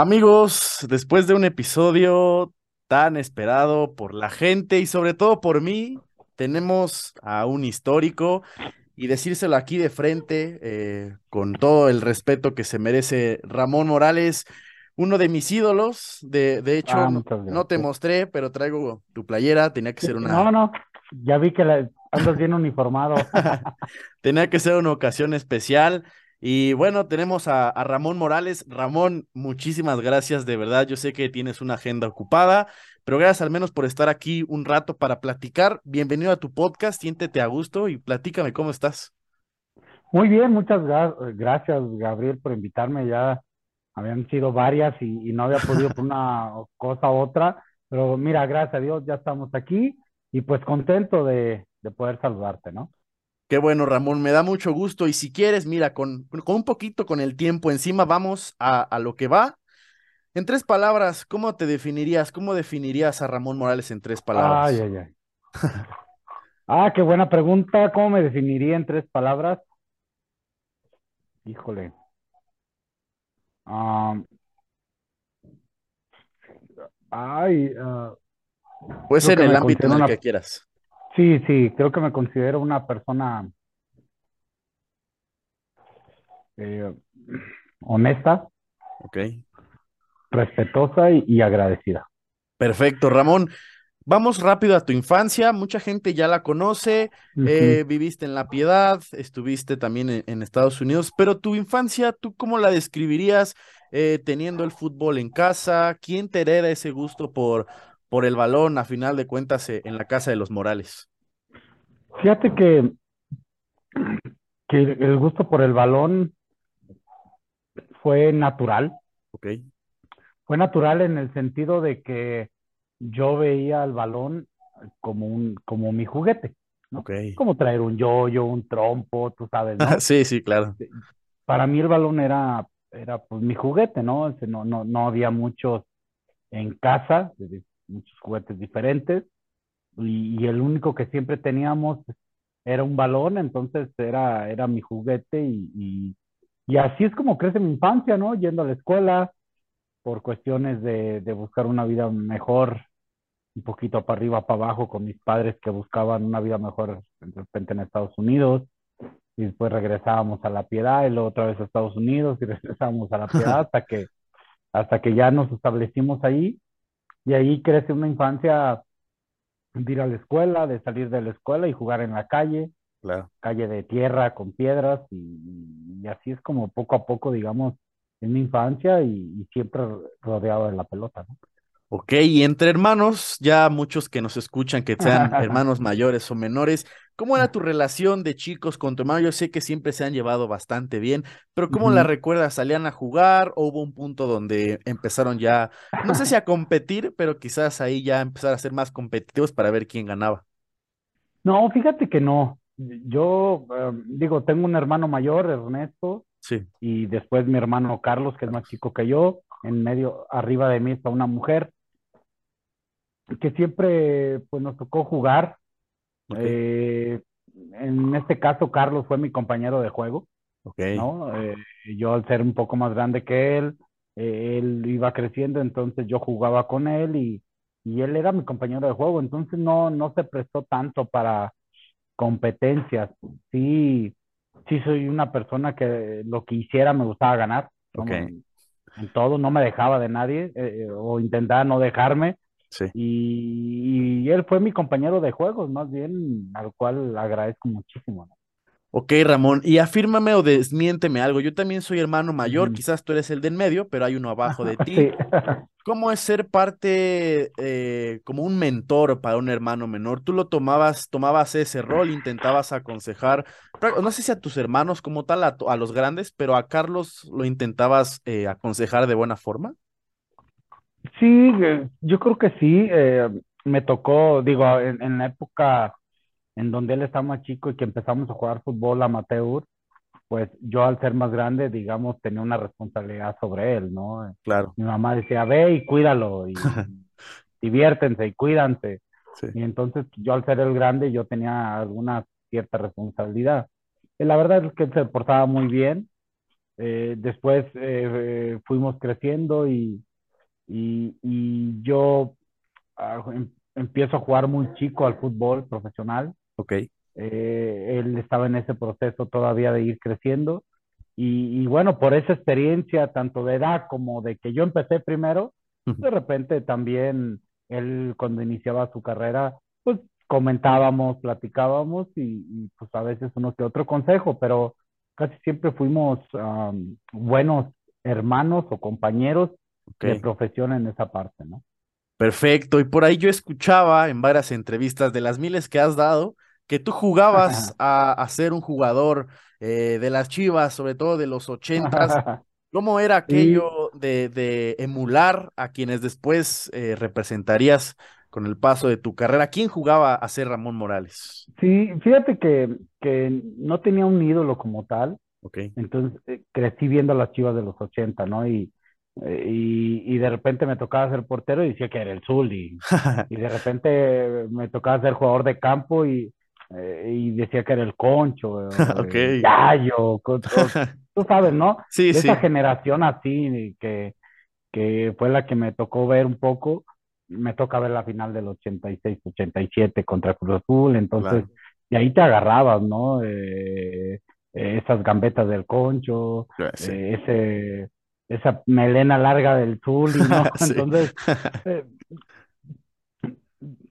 Amigos, después de un episodio tan esperado por la gente y sobre todo por mí, tenemos a un histórico y decírselo aquí de frente, eh, con todo el respeto que se merece Ramón Morales, uno de mis ídolos. De, de hecho, Ah, no, no te mostré, pero traigo tu playera, tenía que ser No, una, no, ya vi que la- andas bien uniformado. tenía que ser una ocasión especial. Y bueno, tenemos a, Ramón Morales. Ramón, muchísimas gracias, de verdad. Yo sé que tienes una agenda ocupada, pero gracias al menos por estar aquí un rato para platicar. Bienvenido a tu podcast, siéntete a gusto y platícame cómo estás. Muy bien, muchas gra- gracias, Gabriel, por invitarme. Ya habían sido varias y, y no había podido por una cosa u otra, pero mira, gracias a Dios ya estamos aquí y pues contento de, de poder saludarte, ¿no? Qué bueno, Ramón, me da mucho gusto. Y si quieres, mira, con, con un poquito con el tiempo encima, vamos a, a lo que va. En tres palabras, ¿cómo te definirías? ¿Cómo definirías a Ramón Morales en tres Ay, palabras? ay, ay. Ah, qué buena pregunta. ¿Cómo me definiría en tres palabras? Híjole. Ay, ah, Puede ser en el ámbito en el una, que quieras. Sí, sí, creo que me considero una persona eh, honesta, Ok. respetuosa y, y agradecida. Perfecto, Ramón. Vamos rápido a tu infancia. Mucha gente ya la conoce. Eh, viviste en La Piedad, estuviste también en, en Estados Unidos, pero tu infancia, ¿tú cómo la describirías eh, teniendo el fútbol en casa? ¿Quién te hereda ese gusto por, por el balón, a final de cuentas, eh, en la casa de los Morales? Fíjate que, que el gusto por el balón fue natural. Ok, Fue natural en el sentido de que yo veía el balón como un, como mi juguete, ¿no? ok. Como traer un yoyo, un trompo, tú sabes, ¿no? Sí, sí, claro. Para mí el balón era, era pues mi juguete, ¿no? No, no, no había muchos en casa, muchos juguetes diferentes, y, y el único que siempre teníamos era un balón, entonces era, era mi juguete y, y, y así es como crece mi infancia, ¿no? Yendo a la escuela por cuestiones de, de buscar una vida mejor, un poquito para arriba, para abajo, con mis padres que buscaban una vida mejor de repente en Estados Unidos, y después regresábamos a La Piedad y luego otra vez a Estados Unidos y regresábamos a La Piedad hasta que, hasta que ya nos establecimos ahí, y ahí crece una infancia de ir a la escuela, de salir de la escuela y jugar en la calle, Claro. calle de tierra con piedras y, y así es como poco a poco, digamos, en mi infancia y, y siempre rodeado de la pelota, ¿no? Ok, y entre hermanos, ya muchos que nos escuchan, que sean hermanos mayores o menores, ¿cómo era tu relación de chicos con tu hermano? Yo sé que siempre se han llevado bastante bien, pero ¿cómo la recuerdas? ¿Salían a jugar o hubo un punto donde empezaron ya, no sé si a competir, pero quizás ahí ya empezar a ser más competitivos para ver quién ganaba? No, fíjate que no. Yo eh, digo, tengo un hermano mayor, Ernesto, Sí, y después mi hermano Carlos, que es más chico que yo. En medio, arriba de mí está una mujer que siempre pues nos tocó jugar. Eh, en este caso, Carlos fue mi compañero de juego, ¿no? Eh, yo al ser un poco más grande que él, eh, él iba creciendo, entonces yo jugaba con él y, y él era mi compañero de juego, entonces no, no se prestó tanto para competencias. Sí, sí soy una persona que lo que hiciera me gustaba ganar, en todo, no me dejaba de nadie, eh, o intentaba no dejarme. Sí. Y, y él fue mi compañero de juegos, más bien, al cual agradezco muchísimo, ¿no? Ok, Ramón, y afírmame o desmiénteme algo. Yo también soy hermano mayor, quizás tú eres el del medio, pero hay uno abajo de ti. Sí. ¿Cómo es ser parte, eh, como un mentor para un hermano menor? ¿Tú lo tomabas, tomabas ese rol, intentabas aconsejar, no sé si a tus hermanos como tal, a, a los grandes, pero a Carlos lo intentabas eh, aconsejar de buena forma? Sí, eh, yo creo que sí. eh, me tocó, digo, en, en la época en donde él estaba más chico y que empezamos a jugar fútbol amateur, pues yo al ser más grande, digamos, tenía una responsabilidad sobre él, ¿no? Claro, Mi mamá decía, ve y cuídalo y diviértense y cuídanse. sí, Y entonces yo al ser el grande, yo tenía alguna cierta responsabilidad. Y la verdad es que él se portaba muy bien. eh, después eh, fuimos creciendo y, y, y yo ah, em- empiezo a jugar muy chico al fútbol profesional. Ok. Eh, él estaba en ese proceso todavía de ir creciendo. Y, y bueno, por esa experiencia, tanto de edad como de que yo empecé primero, Ujú. de repente también él cuando iniciaba su carrera, pues comentábamos, platicábamos y, y, pues a veces uno que otro consejo, pero casi siempre fuimos um, buenos hermanos o compañeros de profesión en esa parte, ¿no? Perfecto. Y por ahí yo escuchaba en varias entrevistas de las miles que has dado que tú jugabas a, a ser un jugador eh, de las Chivas, sobre todo de los ochentas. ¿Cómo era aquello de, de emular a quienes después eh, representarías con el paso de tu carrera? ¿Quién jugaba a ser Ramón Morales? sí, fíjate que, que no tenía un ídolo como tal, entonces eh, crecí viendo a las Chivas de los 80, ¿no? Y, y, y de repente me tocaba ser portero y decía que era el Zuli, y de repente me tocaba ser jugador de campo y, eh, y decía que era el Concho, o Ok. el Gallo, tú sabes, ¿no? Sí, De esa sí, generación así, que, que fue la que me tocó ver un poco, me toca ver la final del 86-87 contra Cruz Azul, entonces, claro. y ahí te agarrabas, ¿no? Eh, eh, esas gambetas del Concho, claro, Sí. eh, ese, esa melena larga del Zuli, ¿no? Sí. Entonces, eh,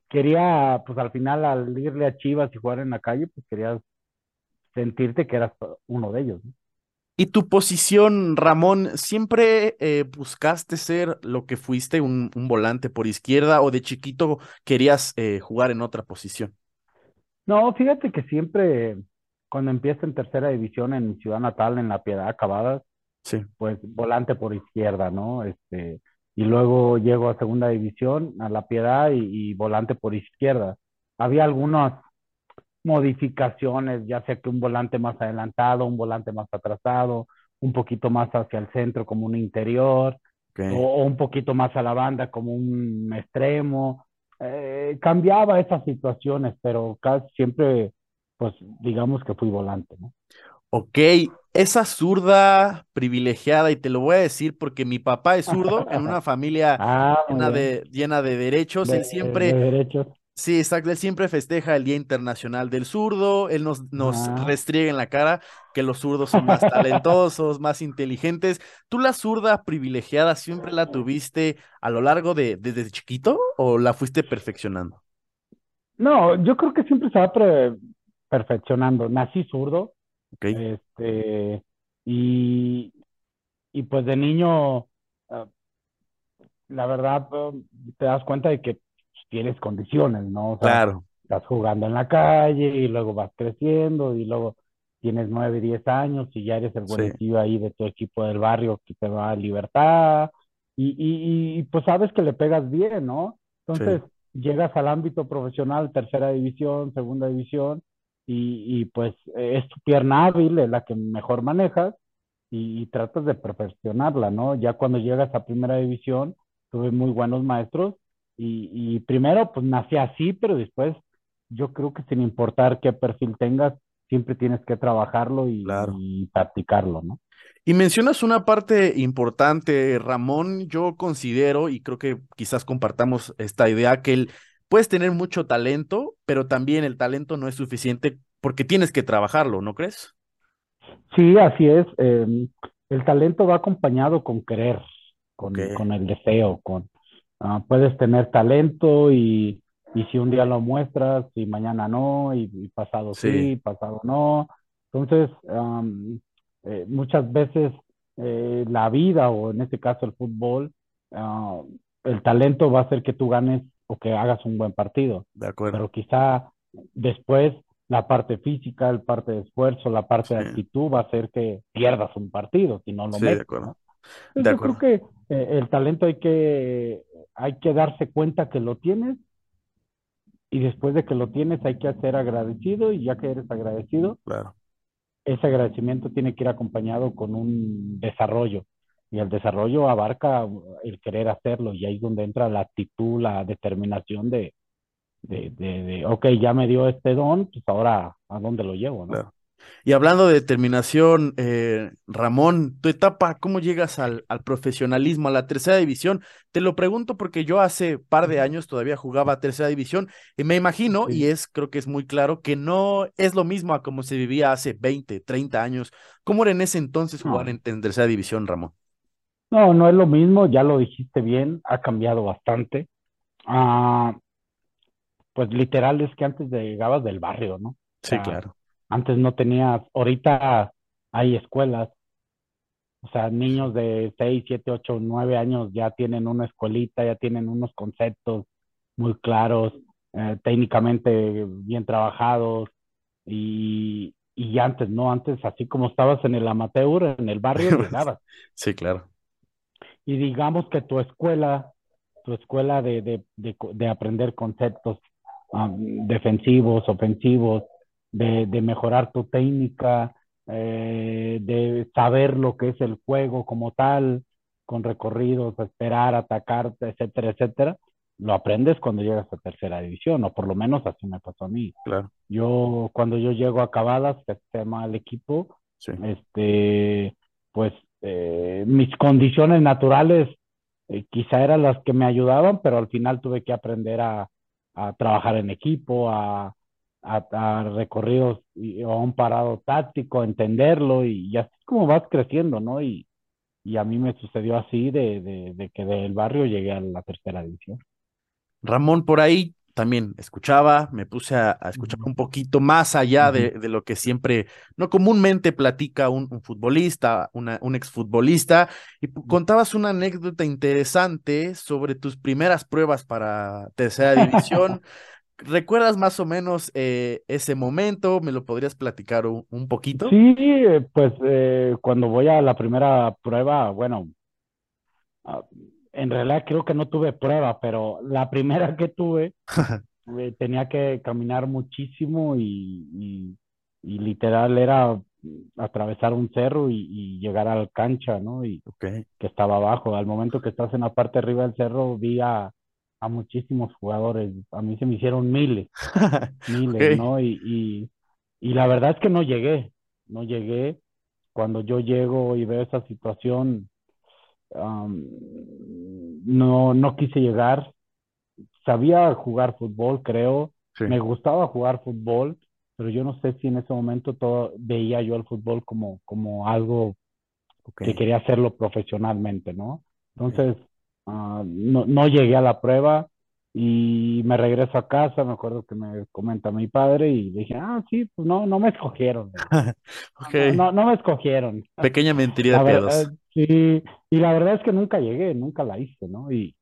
quería, pues al final, al irle a Chivas y jugar en la calle, pues querías sentirte que eras uno de ellos, ¿no? ¿Y tu posición, Ramón, siempre eh, buscaste ser lo que fuiste, un, un volante por izquierda o de chiquito querías eh, jugar en otra posición? No, fíjate que siempre, cuando empiezo en tercera división en mi ciudad natal, en La Piedad, Acabadas, Sí, pues volante por izquierda, ¿no? Este, y luego llego a segunda división, a La Piedad, y, y volante por izquierda. Había algunas modificaciones, ya sea que un volante más adelantado, un volante más atrasado, un poquito más hacia el centro como un interior, o un poquito más a la banda como un extremo. Eh, cambiaba esas situaciones, pero casi siempre, pues digamos que fui volante, ¿no? Ok, esa zurda privilegiada, y te lo voy a decir porque mi papá es zurdo en una familia Ah, llena de, llena de derechos. De, Él de siempre, derechos. sí, exacto, él siempre festeja el Día Internacional del Zurdo. Él nos, nos Ah. restriega en la cara que los zurdos son más talentosos, más inteligentes. ¿Tú la zurda privilegiada siempre la tuviste a lo largo de desde chiquito o la fuiste perfeccionando? No, yo creo que siempre se va perfeccionando. Nací zurdo, Este, y, y pues de niño, ah, la verdad, eh, te das cuenta de que pues, tienes condiciones, ¿no? O sea, claro, estás jugando en la calle y luego vas creciendo y luego tienes nueve, diez años y ya eres el sí, buenecillo ahí de tu equipo del barrio que te va a libertad y, y, y, pues sabes que le pegas bien, ¿no? sí, Entonces llegas al ámbito profesional, tercera división, segunda división y, y pues es tu pierna hábil, es la que mejor manejas y, y tratas de perfeccionarla, ¿no? Ya cuando llegas a primera división, tuve muy buenos maestros y, y primero pues nací así, pero después yo creo que sin importar qué perfil tengas, siempre tienes que trabajarlo y, claro. y practicarlo, ¿no? Y mencionas una parte importante, Ramón. Yo considero, y creo que quizás compartamos esta idea, que el, puedes tener mucho talento, pero también el talento no es suficiente porque tienes que trabajarlo, ¿no crees? Sí, así es. Eh, el talento va acompañado con querer, con, con el deseo, con ah, puedes tener talento y, y si un día lo muestras y mañana no, y, y pasado sí, sí, pasado no. Entonces, am, eh, muchas veces eh, la vida, o en este caso el fútbol, ah, el talento va a hacer que tú ganes o que hagas un buen partido, de acuerdo. pero quizá después la parte física, la parte de esfuerzo, la parte de actitud va a hacer que pierdas un partido si no lo sí, de metes, acuerdo, ¿no? de Entonces yo creo acuerdo, que eh, el talento hay que, hay que darse cuenta que lo tienes y después de que lo tienes hay que ser agradecido y ya que eres agradecido, claro. ese agradecimiento tiene que ir acompañado con un desarrollo y el desarrollo abarca el querer hacerlo y ahí es donde entra la actitud, la determinación de, de, de, de ok, ya me dio este don, pues ahora a dónde lo llevo, ¿no? Claro. Y hablando de determinación, eh, Ramón, tu etapa, ¿cómo llegas al, al, profesionalismo, a la tercera división? Te lo pregunto porque yo hace par de años todavía jugaba a tercera división y me imagino, sí. y es, creo que es muy claro, que no es lo mismo a como se vivía hace 20, 30 años. ¿Cómo era en ese entonces jugar no. en, en tercera división, Ramón? No, no es lo mismo, ya lo dijiste bien, ha cambiado bastante. Uh, pues literal es que antes llegabas del barrio, ¿no? O sí, sea, claro. Antes no tenías, ahorita hay escuelas, o sea, niños de 6, 7, 8, 9 años ya tienen una escuelita, ya tienen unos conceptos muy claros, eh, técnicamente bien trabajados y, y antes, ¿no? Antes, así como estabas en el amateur, en el barrio, llegabas. sí, claro. Y digamos que tu escuela, tu escuela de, de, de, de aprender conceptos um, defensivos, ofensivos, de, de, mejorar tu técnica, eh, de saber lo que es el juego como tal, con recorridos, esperar, atacar, etcétera, etcétera, lo aprendes cuando llegas a tercera división, o por lo menos así me pasó a mí. Claro. Yo, cuando yo llego a acabadas, que se llama el equipo, sí. este, pues eh, mis condiciones naturales eh, quizá eran las que me ayudaban, pero al final tuve que aprender a, a trabajar en equipo, a, a, a recorridos o a un parado táctico, entenderlo y, así como vas creciendo, ¿no? Y, y a mí me sucedió así de, de, de, que del barrio llegué a la tercera división. Ramón, por ahí también escuchaba, me puse a, a escuchar un poquito más allá uh -huh. de, de, lo que siempre, no comúnmente platica un, un futbolista, una, un exfutbolista, y contabas una anécdota interesante sobre tus primeras pruebas para tercera división. ¿Recuerdas más o menos eh, ese momento? ¿Me lo podrías platicar un, un poquito? Sí, pues eh, cuando voy a la primera prueba, bueno, uh, en realidad creo que no tuve prueba, pero la primera que tuve eh, tenía que caminar muchísimo y, y, y, literal era atravesar un cerro y, y llegar a la cancha, ¿no? Y okay. que estaba abajo. Al momento que estás en la parte de arriba del cerro, vi a, a muchísimos jugadores. A mí se me hicieron miles, miles, okay. ¿no? Y, y, y, la verdad es que no llegué, no llegué. Cuando yo llego y veo esa situación, um, no, no quise llegar. Sabía jugar fútbol, creo. Sí. Me gustaba jugar fútbol, pero yo no sé si en ese momento todo, veía yo el fútbol como, como algo okay. que quería hacerlo profesionalmente, ¿no? Entonces, Uh, no, no, llegué a la prueba y me regreso a casa, me acuerdo que me comenta mi padre y dije, ah, sí, pues no, no me escogieron. okay. no, no, no, me escogieron. Pequeña mentira de pedos. Sí, y la verdad es que nunca llegué, nunca la hice, ¿no? Y,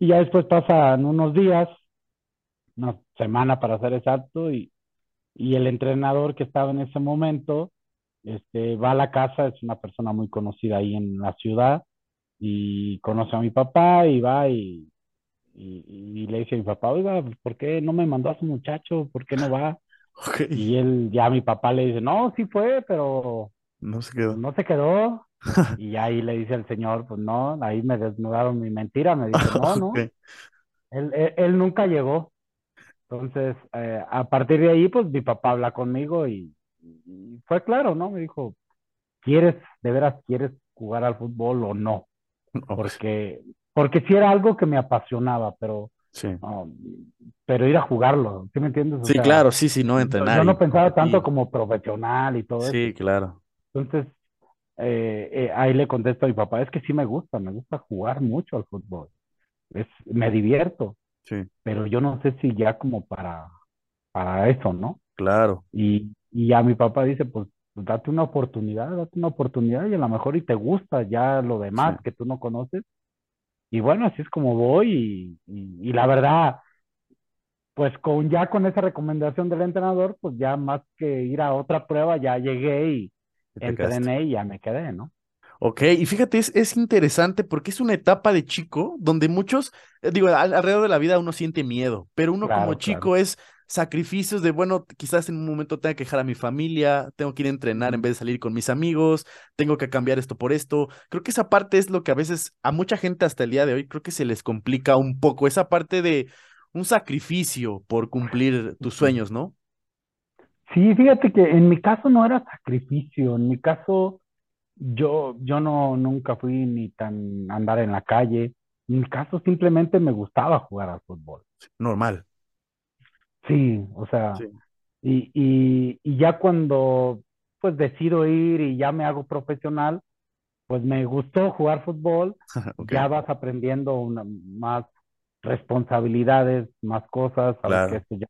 y ya después pasan unos días, una semana para ser exacto, y, y el entrenador que estaba en ese momento, este, va a la casa, es una persona muy conocida ahí en la ciudad, y conoce a mi papá y va y, y, y, le dice a mi papá, oiga, ¿por qué no me mandó a su muchacho? ¿Por qué no va? Okay. Y él, ya mi papá le dice, no, sí fue, pero no se quedó. No se quedó. y ahí le dice el señor, pues no, ahí me desnudaron mi mentira, me dice, no, okay. no. Él, él, él, nunca llegó. Entonces, eh, a partir de ahí, pues mi papá habla conmigo y, y fue claro, ¿no? Me dijo, ¿quieres, de veras quieres jugar al fútbol o no? porque porque sí era algo que me apasionaba, pero sí. pero ir a jugarlo, ¿sí me entiendes? O sí, sea, claro, sí, sí, no entrenar. Yo no pensaba tanto como profesional y todo sí, eso. Sí, claro. Entonces, eh, eh, ahí le contesto a mi papá, es que sí me gusta, me gusta jugar mucho al fútbol. Es, me divierto. Sí. Pero yo no sé si ya como para, para eso, ¿no? Claro. Y, y ya mi papá dice, pues pues date una oportunidad, date una oportunidad y a lo mejor y te gusta ya lo demás sí. que tú no conoces. Y bueno, así es como voy y, y, y, la verdad, pues con ya con esa recomendación del entrenador, pues ya más que ir a otra prueba, ya llegué y entrené y ya me quedé, ¿no? Ok, y fíjate, es, es, interesante porque es una etapa de chico donde muchos, eh, digo, al, alrededor de la vida uno siente miedo, pero uno claro, como chico claro. es sacrificios de, bueno, quizás en un momento tenga que dejar a mi familia, tengo que ir a entrenar en vez de salir con mis amigos, tengo que cambiar esto por esto. Creo que esa parte es lo que a veces a mucha gente hasta el día de hoy creo que se les complica un poco, esa parte de un sacrificio por cumplir tus sueños, ¿no? Sí, fíjate que en mi caso no era sacrificio, en mi caso yo, yo no, nunca fui ni tan andar en la calle, en mi caso simplemente me gustaba jugar al fútbol. Normal. Sí, o sea, Sí. y, y, y ya cuando pues decido ir y ya me hago profesional, pues me gustó jugar fútbol, ya vas aprendiendo una- más responsabilidades, más cosas, sabes que esto ya,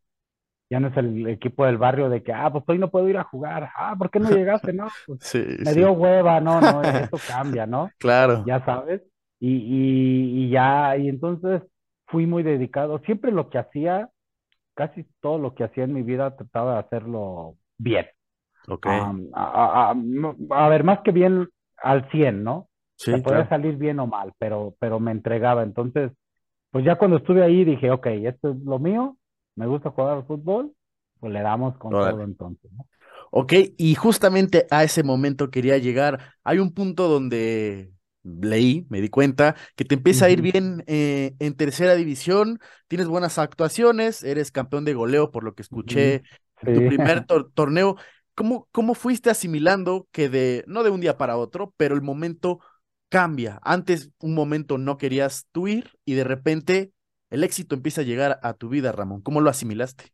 ya no es el equipo del barrio de que, ah, pues hoy no puedo ir a jugar, ah, ¿por qué no llegaste? No, pues Sí, me sí. dio hueva, no, no, eso cambia, ¿no? Claro. Ya sabes, y, y, y ya, y entonces fui muy dedicado, siempre lo que hacía, casi todo lo que hacía en mi vida trataba de hacerlo bien. Ok. A, a- a- no- a ver, más que bien al 100, ¿no? Sí, podía claro. salir bien o mal, pero, pero me entregaba. Entonces, pues ya cuando estuve ahí dije, ok, esto es lo mío, me gusta jugar al fútbol, pues le damos con todo entonces, ¿no? Ok, y justamente a ese momento quería llegar. Hay un punto donde leí, me di cuenta, que te empieza a ir bien eh, en tercera división, tienes buenas actuaciones, eres campeón de goleo, por lo que escuché en tu primer tor- torneo. ¿Cómo, cómo fuiste asimilando que de, no de un día para otro, pero el momento cambia? Antes un momento no querías tú ir y de repente el éxito empieza a llegar a tu vida, Ramón. ¿Cómo lo asimilaste?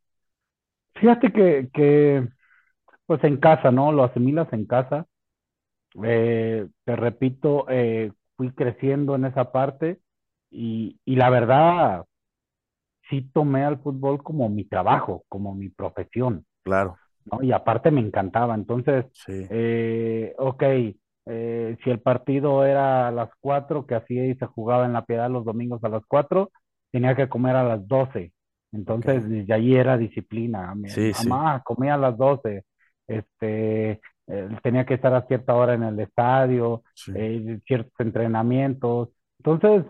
fíjate que, que, pues en casa, ¿no? Lo asimilas en casa. Eh, te repito, eh, fui creciendo en esa parte y, y la verdad, sí tomé al fútbol como mi trabajo, como mi profesión. Claro, ¿no? Y aparte me encantaba. Entonces, sí, eh, ok, eh, si el partido era a las 4 que así se jugaba en La Piedad los domingos a las 4 tenía que comer a las 12. ok. Entonces, desde ahí era disciplina. Mi Sí, sí, mamá comía a las 12. Este, eh, tenía que estar a cierta hora en el estadio, sí. eh, ciertos entrenamientos. Entonces,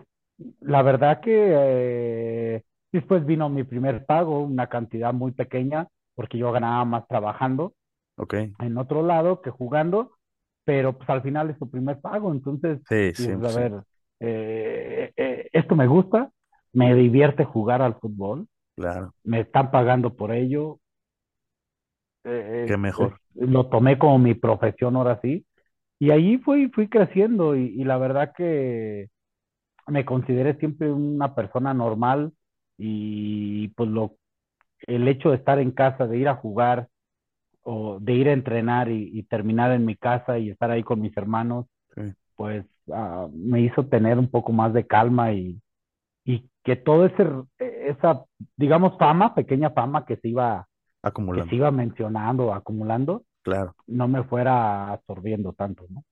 la verdad que eh, después vino mi primer pago, una cantidad muy pequeña, porque yo ganaba más trabajando en otro lado que jugando, pero pues al final es tu primer pago, entonces Sí, dices, a 100%. ver, esto me gusta, me divierte jugar al fútbol, Claro. me están pagando por ello, eh, Qué es- mejor. es- lo tomé como mi profesión ahora sí, y ahí fui, fui creciendo y, y la verdad que me consideré siempre una persona normal y pues lo, el hecho de estar en casa, de ir a jugar o de ir a entrenar y, y terminar en mi casa y estar ahí con mis hermanos, Sí. pues ah, me hizo tener un poco más de calma y, y que todo ese, esa, digamos, fama, pequeña fama que se iba, que se Acumulando. iba mencionando, acumulando, Claro. no me fuera absorbiendo tanto, ¿no?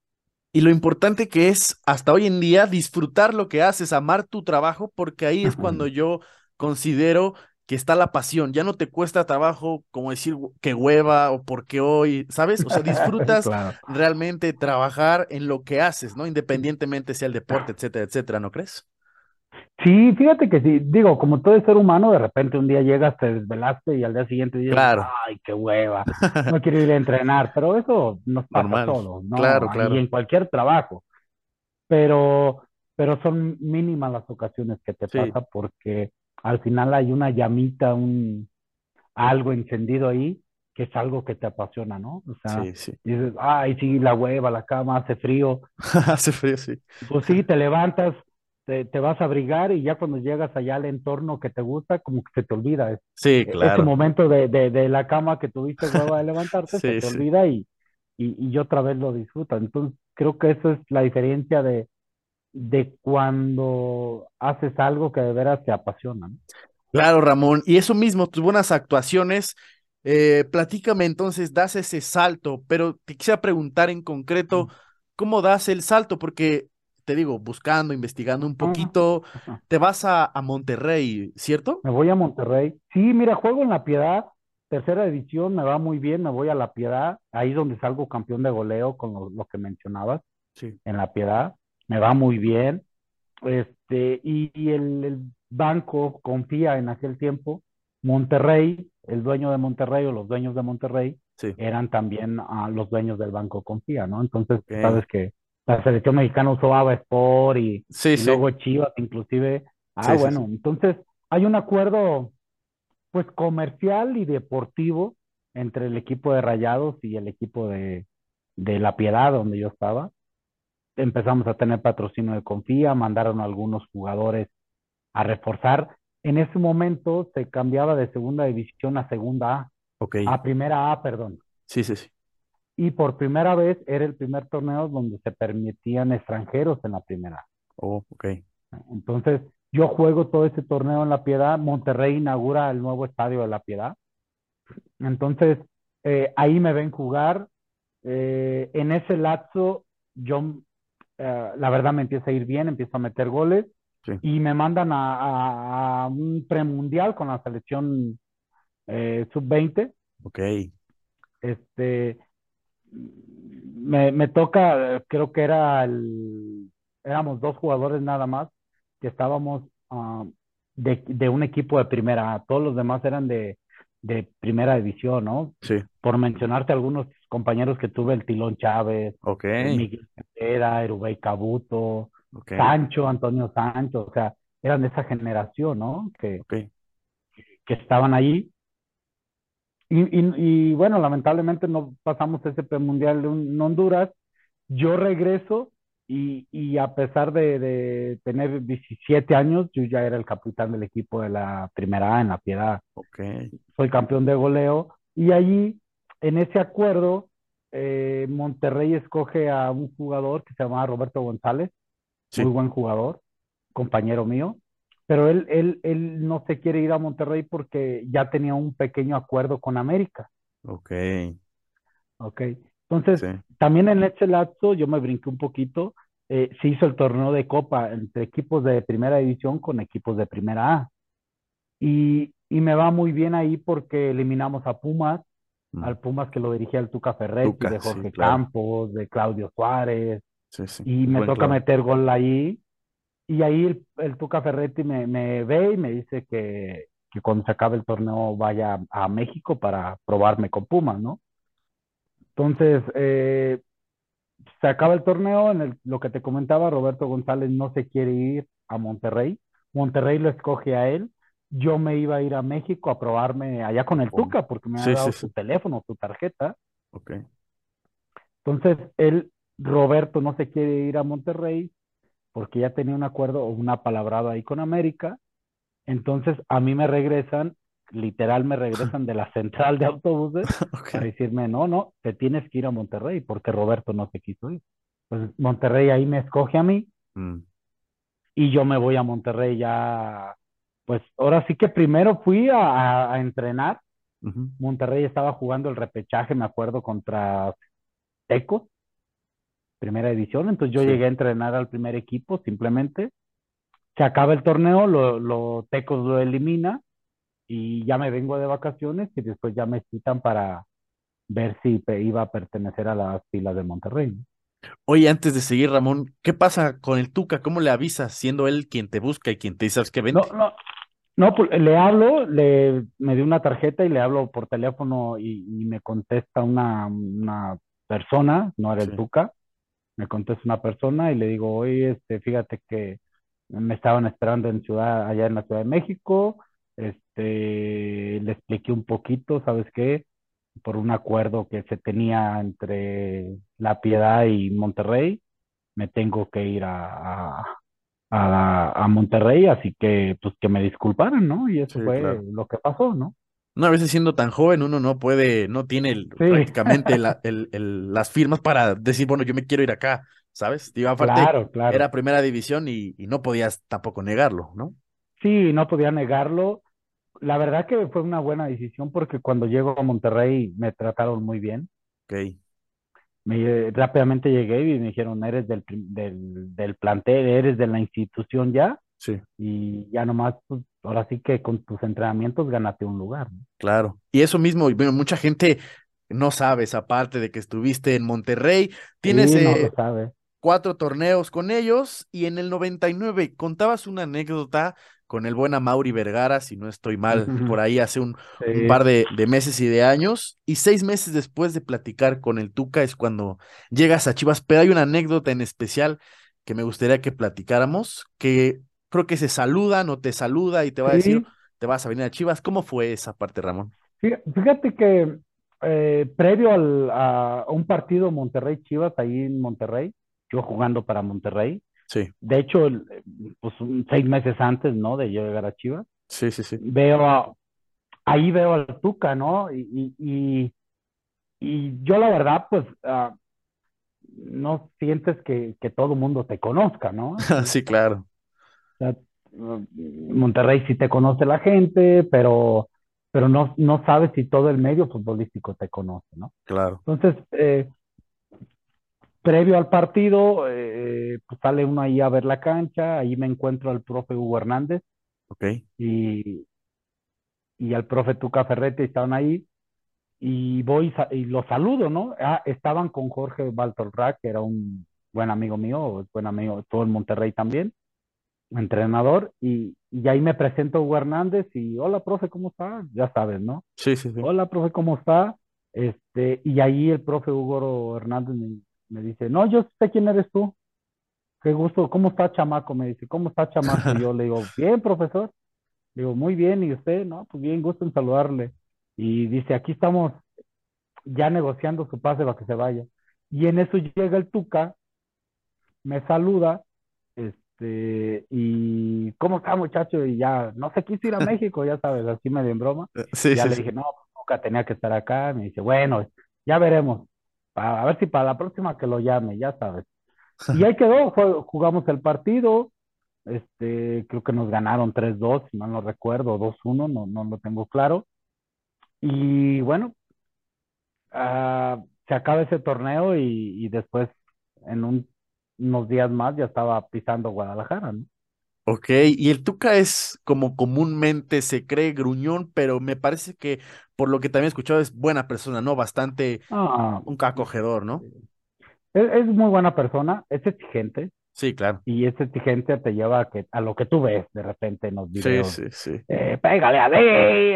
Y lo importante que es hasta hoy en día disfrutar lo que haces, amar tu trabajo, porque ahí es cuando yo considero que está la pasión. Ya no te cuesta trabajo como decir "Hue- que hueva o porque hoy, ¿sabes? O sea, disfrutas Claro. realmente trabajar en lo que haces, ¿no? Independientemente sea el deporte, etcétera, etcétera, ¿no crees? Sí, fíjate que sí, digo, como todo ser humano, de repente un día llegas, te desvelaste y al día siguiente dices, Claro. ay, qué hueva, no quiero ir a entrenar, pero eso nos pasa a Normal. todos, Claro, ¿no? Y claro. en cualquier trabajo, pero, pero son mínimas las ocasiones que te Sí, pasa porque al final hay una llamita, un algo encendido ahí, que es algo que te apasiona, ¿no? O sea, sí, sí. dices, ay, sí, la hueva, la cama, hace frío, Hace frío, sí. pues sí, te levantas, te, te vas a abrigar y ya cuando llegas allá al entorno que te gusta, como que se te olvida. Sí, e- ese claro. momento de, de, de la cama que tuviste hueva de levantarte, se Sí, te sí. olvida y, y, y otra vez lo disfrutas. Entonces, creo que esa es la diferencia de, de cuando haces algo que de veras te apasiona, ¿no? Claro, Ramón. Y eso mismo, tus buenas actuaciones. eh, platícame entonces, das ese salto, pero te quisiera preguntar en concreto, ¿cómo das el salto? Porque te digo, buscando, investigando un poquito, ajá. te vas a, a Monterrey, ¿cierto? Me voy a Monterrey. Sí, mira, juego en La Piedad, tercera división, me va muy bien, me voy a La Piedad, ahí donde salgo campeón de goleo con lo, lo que mencionabas, Sí. en La Piedad, me va muy bien. Este, y, y el, el banco confía en aquel tiempo, Monterrey, el dueño de Monterrey o los dueños de Monterrey Sí. eran también ah, los dueños del banco confía, ¿no? Entonces, sabes que la selección mexicana usó Ava Sport y, Sí, y sí. luego Chivas inclusive. Ah, Sí, bueno, entonces hay un acuerdo pues comercial y deportivo entre el equipo de Rayados y el equipo de, de La Piedad, donde yo estaba. Empezamos a tener patrocinio de Confía, mandaron a algunos jugadores a reforzar. En ese momento se cambiaba de segunda división a segunda A, a primera A, perdón. Sí, sí, sí. Y por primera vez era el primer torneo donde se permitían extranjeros en la primera. Oh, ok. Entonces, yo juego todo ese torneo en La Piedad. Monterrey inaugura el nuevo estadio de La Piedad. Entonces, eh, ahí me ven jugar. Eh, en ese lapso, yo, eh, la verdad, me empieza a ir bien, empiezo a meter goles Sí. y me mandan a, a- a un premundial con la selección eh, sub-20. Ok. Este, me, me toca, creo que era el, éramos dos jugadores nada más, que estábamos ah, de, de un equipo de primera. Todos los demás eran de, de primera división, ¿no? Sí. Por mencionarte algunos compañeros que tuve, el Tilón Chávez, Ok. el Miguel Cepeda, Erubey Cabuto, Ok. Sancho, Antonio Sancho, o sea, eran de esa generación, ¿no? Que, que estaban allí. Y, y- y, bueno, lamentablemente no pasamos ese premundial en Honduras. Yo regreso y, y a pesar de, de tener 17 años, yo ya era el capitán del equipo de la primera A en La Piedad. Ok. Soy campeón de goleo. Y allí, en ese acuerdo, eh, Monterrey escoge a un jugador que se llamaba Roberto González, Sí. muy buen jugador, compañero mío, pero él, él, él no se quiere ir a Monterrey porque ya tenía un pequeño acuerdo con América, Ok. ¿ok? Entonces, Sí. también en ese lapso yo me brinqué un poquito, eh, se hizo el torneo de Copa entre equipos de primera división con equipos de primera A. Y, y me va muy bien ahí porque eliminamos a Pumas, Mm. al Pumas que lo dirigía el Tuca Ferretti, Tuca, de sí, Jorge claro. Campos, de Claudio Suárez, Sí, sí. y me Buen toca meter gol ahí. Y ahí el, el Tuca Ferretti me, me ve y me dice que, que cuando se acabe el torneo vaya a México para probarme con Pumas, ¿no? Entonces, eh, se acaba el torneo, en el- lo que te comentaba, Roberto González no se quiere ir a Monterrey. Monterrey lo escoge a él. Yo me iba a ir a México a probarme allá con el Oh. Tuca porque me Sí, ha dado sí, su sí. teléfono, su tarjeta. Ok. Entonces, él, Roberto, no se quiere ir a Monterrey porque ya tenía un acuerdo o una palabrada ahí con América. Entonces, a mí me regresan, literal me regresan de la central de autobuses para decirme, no, no, te tienes que ir a Monterrey porque Roberto no se quiso ir. Pues Monterrey ahí me escoge a mí Mm. y yo me voy a Monterrey ya, pues ahora sí que primero fui a, a- a entrenar. Monterrey estaba jugando el repechaje, me acuerdo, contra Tecos, primera edición. Entonces yo Sí. llegué a entrenar al primer equipo simplemente. Se acaba el torneo, lo, lo Tecos lo elimina y ya me vengo de vacaciones y después ya me citan para ver si iba a pertenecer a las filas de Monterrey. ¿no? Oye, antes de seguir, Ramón, ¿qué pasa con el Tuca? ¿Cómo le avisas siendo él quien te busca y quien te dice, que No, vente? no, no, pues, le hablo, le, me dio una tarjeta y le hablo por teléfono y, y me contesta una, una persona, no era el. Tuca, me contesta una persona y le digo, oye, este, fíjate que me estaban esperando en ciudad, allá en la Ciudad de México, este, le expliqué un poquito, ¿sabes qué? Por un acuerdo que se tenía entre La Piedad y Monterrey, me tengo que ir a, a, a, a Monterrey, así que pues que me disculparan, ¿no? Y eso Sí, fue claro. lo que pasó, ¿no? No, a veces siendo tan joven uno no puede, no tiene el- Sí. prácticamente la- el- el- las firmas para decir, bueno, yo me quiero ir acá, ¿sabes? Digo, aparte, Claro, claro. era primera división y, y no podías tampoco negarlo, ¿no? Sí, no podía negarlo. La verdad que fue una buena decisión porque cuando llego a Monterrey me trataron muy bien. Ok, Me, rápidamente llegué y me dijeron, eres del, del, del plantel, eres de la institución ya, sí, y ya nomás, pues, ahora sí que con tus entrenamientos ganaste un lugar, ¿no? claro. Y eso mismo, bueno, mucha gente no sabe esa parte de que estuviste en Monterrey, tienes Sí, no eh, sabe. cuatro torneos con ellos y en el 99 contabas una anécdota con el buen Amauri Vergara, si no estoy mal, por ahí hace un, par de, de meses y de años, y seis meses después de platicar con el Tuca es cuando llegas a Chivas, pero hay una anécdota en especial que me gustaría que platicáramos, que creo que se saludan o te saluda y te va a decir, Sí, te vas a venir a Chivas, ¿cómo fue esa parte, Ramón? Fí- Fíjate que eh, previo al, a un partido Monterrey-Chivas ahí en Monterrey, yo jugando para Monterrey, Sí, de hecho, pues seis meses antes, ¿no? De yo llegar a Chivas, sí, sí, sí. veo a- ahí veo al Tuca, ¿no? Y, y, y, yo la verdad, pues, ah, no sientes que, que todo el mundo te conozca, ¿no? Sí, claro, sea, Monterrey sí te conoce la gente, pero, pero no, no sabes si todo el medio futbolístico te conoce, ¿no? claro. Entonces, eh, previo al partido, eh, pues sale uno ahí a ver la cancha, ahí me encuentro al profe Hugo Hernández Ok, y, y al profe Tuca Ferretti estaban ahí, y voy y, los saludo, ¿no? Ah, estaban con Jorge Baltorrac, que era un buen amigo mío, buen amigo, todo en Monterrey también entrenador, y, y ahí me presento a Hugo Hernández y hola, profe, ¿cómo está? Ya sabes, ¿no? sí, sí, sí. Hola, profe, ¿cómo está? Este, y ahí el profe Hugo Hernández me, me dice, no, yo sé quién eres tú. Qué gusto, ¿cómo está, chamaco? Me dice, ¿cómo está, chamaco? Y yo le digo, bien, profesor. Le digo, muy bien, ¿y usted? No, pues bien, gusto en saludarle. Y dice, aquí estamos ya negociando su pase para que se vaya. Y en eso llega el Tuca, me saluda, este, y ¿cómo está, muchacho? Y ya, no se quiso ir a México, ya sabes, así medio en broma. Eh, Sí, Ya sí, le sí. dije, no, pues, Tuca tenía que estar acá. Me dice, bueno, ya veremos. A, a ver si para la próxima que lo llame, ya sabes. Y ahí quedó, fue- jugamos el partido. Este, creo que nos ganaron 3-2, si mal no recuerdo, 2-1, no, no lo tengo claro. Y bueno, ah, se acaba ese torneo y, y después, en un- unos días más, ya estaba pisando Guadalajara, ¿no? Ok, y el Tuca es como comúnmente se cree gruñón, pero me parece que por lo que también he escuchado es buena persona, ¿no? Bastante Ah, un acogedor, ¿no? es, es muy buena persona, es exigente Sí, claro. y ese exigente te lleva a, que, a lo que tú ves de repente en los Sí, videos. sí, sí. Eh, pégale a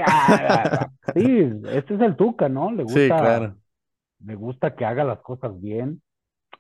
ah. Sí, este es el Tuca, ¿no? Le Sí, gusta, claro. le gusta que haga las cosas bien.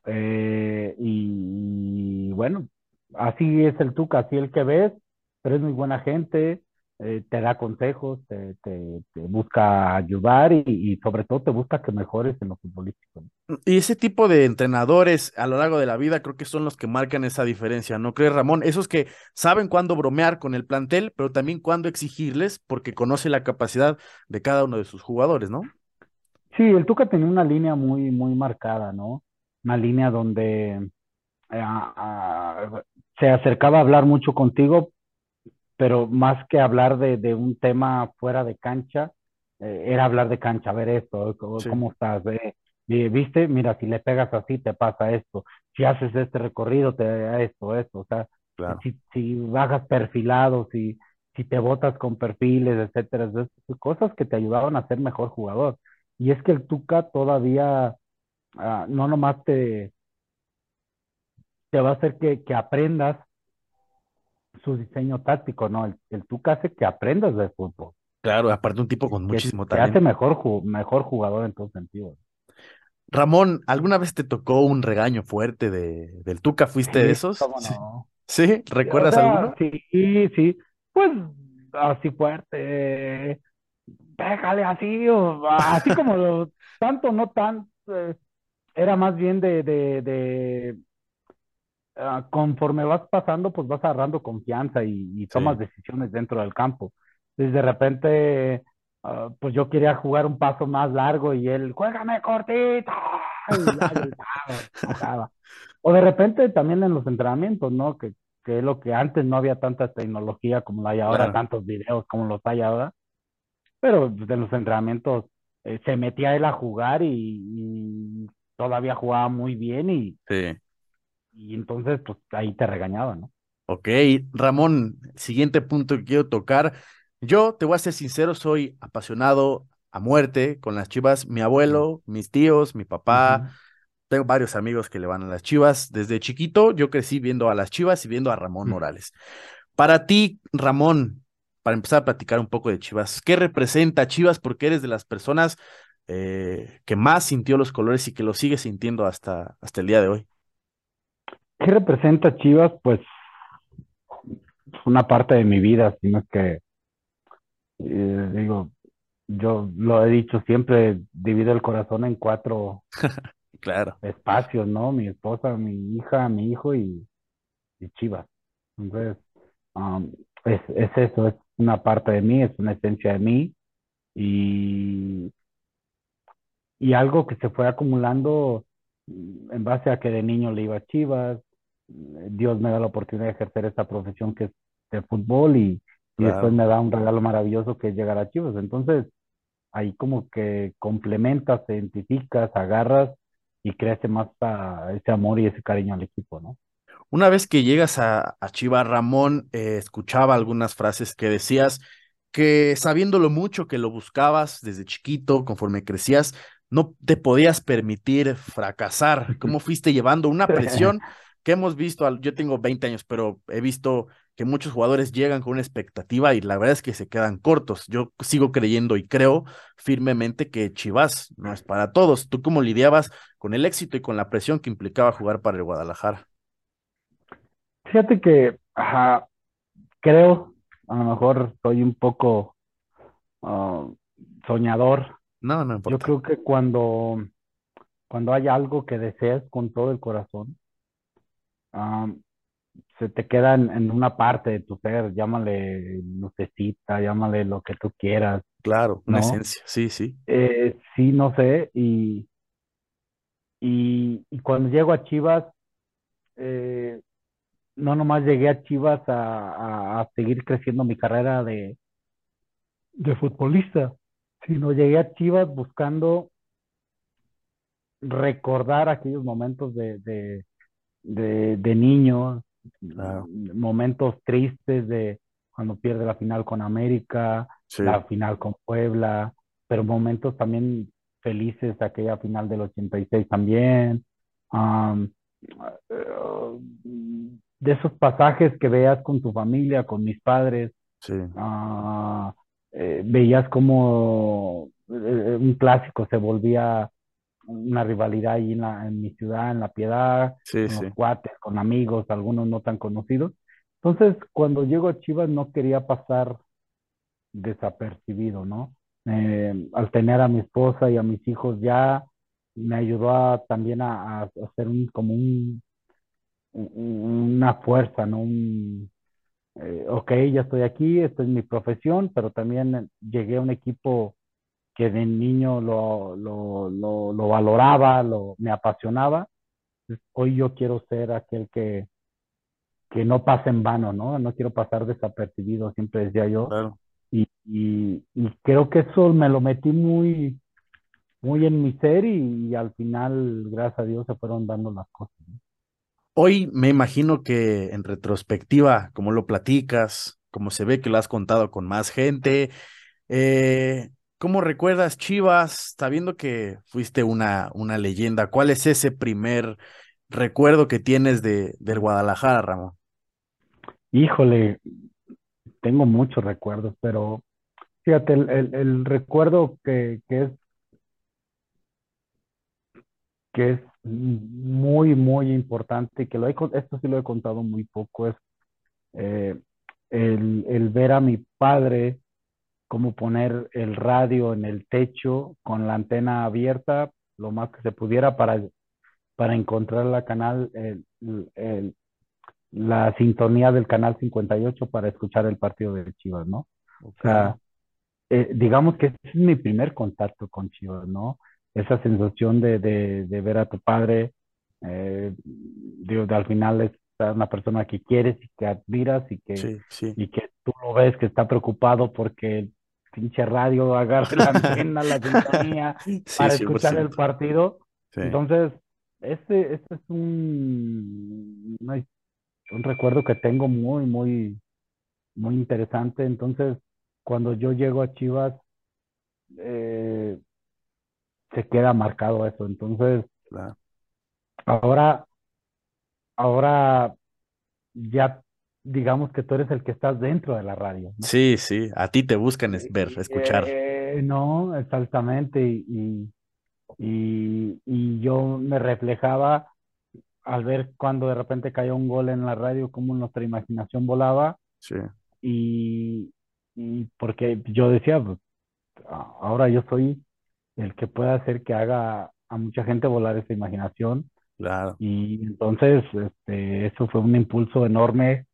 Eh, y, y bueno, así es el Tuca, así el que ves, pero es muy buena gente, eh, te da consejos, te, te- te busca ayudar y, y sobre todo te busca que mejores en lo futbolístico. Y ese tipo de entrenadores a lo largo de la vida creo que son los que marcan esa diferencia, ¿no crees, Ramón? Esos que saben cuándo bromear con el plantel, pero también cuándo exigirles porque conoce la capacidad de cada uno de sus jugadores, ¿no? Sí, el Tuca tenía una línea muy, muy marcada, ¿no? Una línea donde eh, se acercaba a hablar mucho contigo, pero más que hablar de, de un tema fuera de cancha, eh, era hablar de cancha, a ver esto, ¿cómo, Sí. cómo estás? ¿Viste? Mira, si le pegas así, te pasa esto. Si haces este recorrido, te da esto, esto. O sea, Claro. si, si bajas perfilado, si, si te botas con perfiles, etcétera, cosas que te ayudaban a ser mejor jugador. Y es que el Tuca todavía ah, no nomás te, te va a hacer que, que aprendas su diseño táctico, ¿no? El, el Tuca hace que aprendas de fútbol, Claro, aparte un tipo con que muchísimo te hace talento. mejor, mejor jugador en todo sentido. Ramón, ¿alguna vez te tocó un regaño fuerte de, del Tuca? ¿Fuiste de esos? cómo Sí. no. ¿Sí? O ¿Recuerdas sea, alguno? sí, sí, pues así fuerte, pégale así, o así como tanto, no tan, eh, era más bien de, de, de ah, conforme vas pasando, pues vas agarrando confianza y, y tomas Sí. decisiones dentro del campo. Entonces de repente, ah, pues yo quería jugar un paso más largo y él, juégame cortito. O de repente también en los entrenamientos, ¿no? Que, que es lo que antes no había tanta tecnología como la hay ahora, Claro. tantos videos como los hay ahora, pero pues, en los entrenamientos eh, se metía él a jugar y, y todavía jugaba muy bien y, Sí. y entonces pues ahí te regañaba, ¿no? Ok, Ramón, siguiente punto que quiero tocar. Yo te voy a ser sincero, soy apasionado a muerte con las Chivas. Mi abuelo, mis tíos, mi papá, tengo varios amigos que le van a las Chivas. Desde chiquito yo crecí viendo a las Chivas y viendo a Ramón Ujú. Morales. Para ti, Ramón, para empezar a platicar un poco de Chivas, ¿qué representa Chivas? Porque eres de las personas eh, que más sintió los colores y que lo sigue sintiendo hasta, hasta el día de hoy. ¿Qué representa Chivas? Pues una parte de mi vida, si no es que, eh, digo, yo lo he dicho siempre, divido el corazón en cuatro Claro, espacios, ¿no? Mi esposa, mi hija, mi hijo y, y Chivas. Entonces, um, es, es eso, es una parte de mí, es una esencia de mí y, y algo que se fue acumulando mm, en base a que de niño le iba a Chivas, mm, Dios me da la oportunidad de ejercer esta profesión que es de fútbol y, y después claro. me da un regalo maravilloso que es llegar a Chivas. Entonces, ahí como que complementas, te identificas, agarras y crece más a- ese amor y ese cariño al equipo, ¿no? Una vez que llegas a, a Chivas, Ramón, eh, escuchaba algunas frases que decías que sabiendo lo mucho que lo buscabas desde chiquito, conforme crecías, no te podías permitir fracasar. ¿Cómo fuiste llevando una presión que hemos visto? al- Yo tengo 20 años, pero he visto que muchos jugadores llegan con una expectativa y la verdad es que se quedan cortos. Yo sigo creyendo y creo firmemente que Chivas no es para todos. ¿Tú cómo lidiabas con el éxito y con la presión que implicaba jugar para el Guadalajara? Fíjate que ajá, creo, a lo mejor soy un poco ah, soñador. No, no Yo creo que cuando, cuando hay algo que deseas con todo el corazón, ah, se te queda en, en una parte de tu ser, llámale lucecita, llámale lo que tú quieras, Claro, una ¿no? esencia, sí, sí, Eh, sí, no sé, y, y, y cuando llego a Chivas, eh, no nomás llegué a Chivas a, a- a seguir creciendo mi carrera de, de futbolista, sino llegué a Chivas buscando recordar aquellos momentos de, de, de, de niño, claro, momentos tristes de cuando pierde la final con América, sí, la final con Puebla, pero momentos también felices, aquella final del 86 también. Um, uh, de esos pasajes que veas con tu familia, con mis padres, sí, uh, eh, veías como eh, un clásico se volvía una rivalidad ahí en, la, en mi ciudad, en La Piedad, sí, con los sí, cuates, con amigos, algunos no tan conocidos. Entonces, cuando llego a Chivas no quería pasar desapercibido, ¿no? Eh, al tener a mi esposa y a mis hijos ya me ayudó a, también a, a hacer un, como un- una fuerza, ¿no? Un, eh, ok, ya estoy aquí, esta es mi profesión, pero también llegué a un equipo que de niño lo, lo, lo, lo valoraba, lo, me apasionaba. Hoy yo quiero ser aquel que, que no pase en vano, ¿no? No quiero pasar desapercibido, siempre decía yo. claro. Y, y, y creo que eso me lo metí muy, muy en mi ser y, y al final, gracias a Dios, se fueron dando las cosas. ¿no? Hoy me imagino que en retrospectiva, como lo platicas, como se ve que lo has contado con más gente, eh, ¿cómo recuerdas Chivas, sabiendo que fuiste una, una leyenda? ¿Cuál es ese primer recuerdo que tienes de, del Guadalajara, Ramón? Híjole, tengo muchos recuerdos, pero fíjate, el, el, el recuerdo que, que es que es muy, muy importante, que lo he, esto sí lo he contado muy poco, es eh, el, el ver a mi padre cómo poner el radio en el techo con la antena abierta lo más que se pudiera para, para encontrar la canal, el, el- la sintonía del canal 58 para escuchar el partido de Chivas, ¿no? O sea, eh, digamos que ese es mi primer contacto con Chivas, ¿no? Esa sensación de, de, de ver a tu padre, eh, digo, de al final es una persona que quieres y que admiras y que, sí, sí, y que tú lo ves que está preocupado porque el pinche radio agarre la antena, la sintonía sí, para escuchar el 100%. partido. Entonces, este, este es un, un recuerdo que tengo muy, muy, muy interesante. Entonces, cuando yo llego a Chivas, eh, se queda marcado eso. Entonces, claro. ahora, ahora ya digamos que tú eres el que estás dentro de la radio, ¿no? Sí, sí, a ti te buscan es ver, escuchar. eh, no, exactamente. Y, y, y yo me reflejaba al ver cuando de repente caía un gol en la radio, cómo nuestra imaginación volaba. Sí, Y, y porque yo decía, pues, ahora yo soy el que puede hacer que haga a mucha gente volar esa imaginación. Claro. Y entonces, este, eso fue un impulso enorme.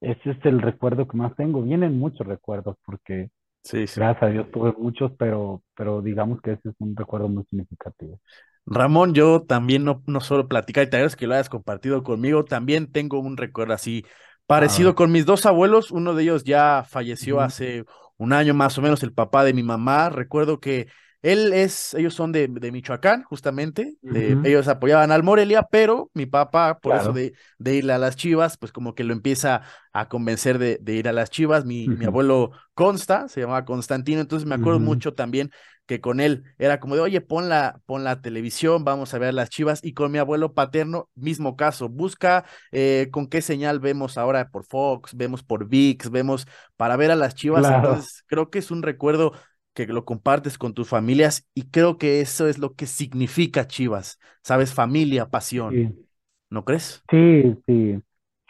Ese es el recuerdo que más tengo. Vienen muchos recuerdos porque Sí, sí. gracias a Dios tuve muchos, pero, pero digamos que ese es un recuerdo muy significativo. Ramón, yo también no, no solo platicar, y te agradezco que lo hayas compartido conmigo, también tengo un recuerdo así parecido Ah, con mis dos abuelos, uno de ellos ya falleció hace un año más o menos, el papá de mi mamá, recuerdo que él es, ellos son de, de Michoacán, justamente, de, ellos apoyaban al Morelia, pero mi papá, por eso de, de irle a las Chivas, pues como que lo empieza a convencer de, de ir a las Chivas, mi, abuelo Consta, se llamaba Constantino, entonces me acuerdo mucho también que con él era como de, oye, pon la, pon la televisión, vamos a ver las chivas, y con mi abuelo paterno, mismo caso, busca eh, con qué señal vemos ahora por Fox, vemos por VIX, vemos para ver a las chivas, Claro. entonces creo que es un recuerdo que lo compartes con tus familias y creo que eso es lo que significa Chivas, ¿sabes? Familia, pasión, Sí, ¿no crees? sí, sí.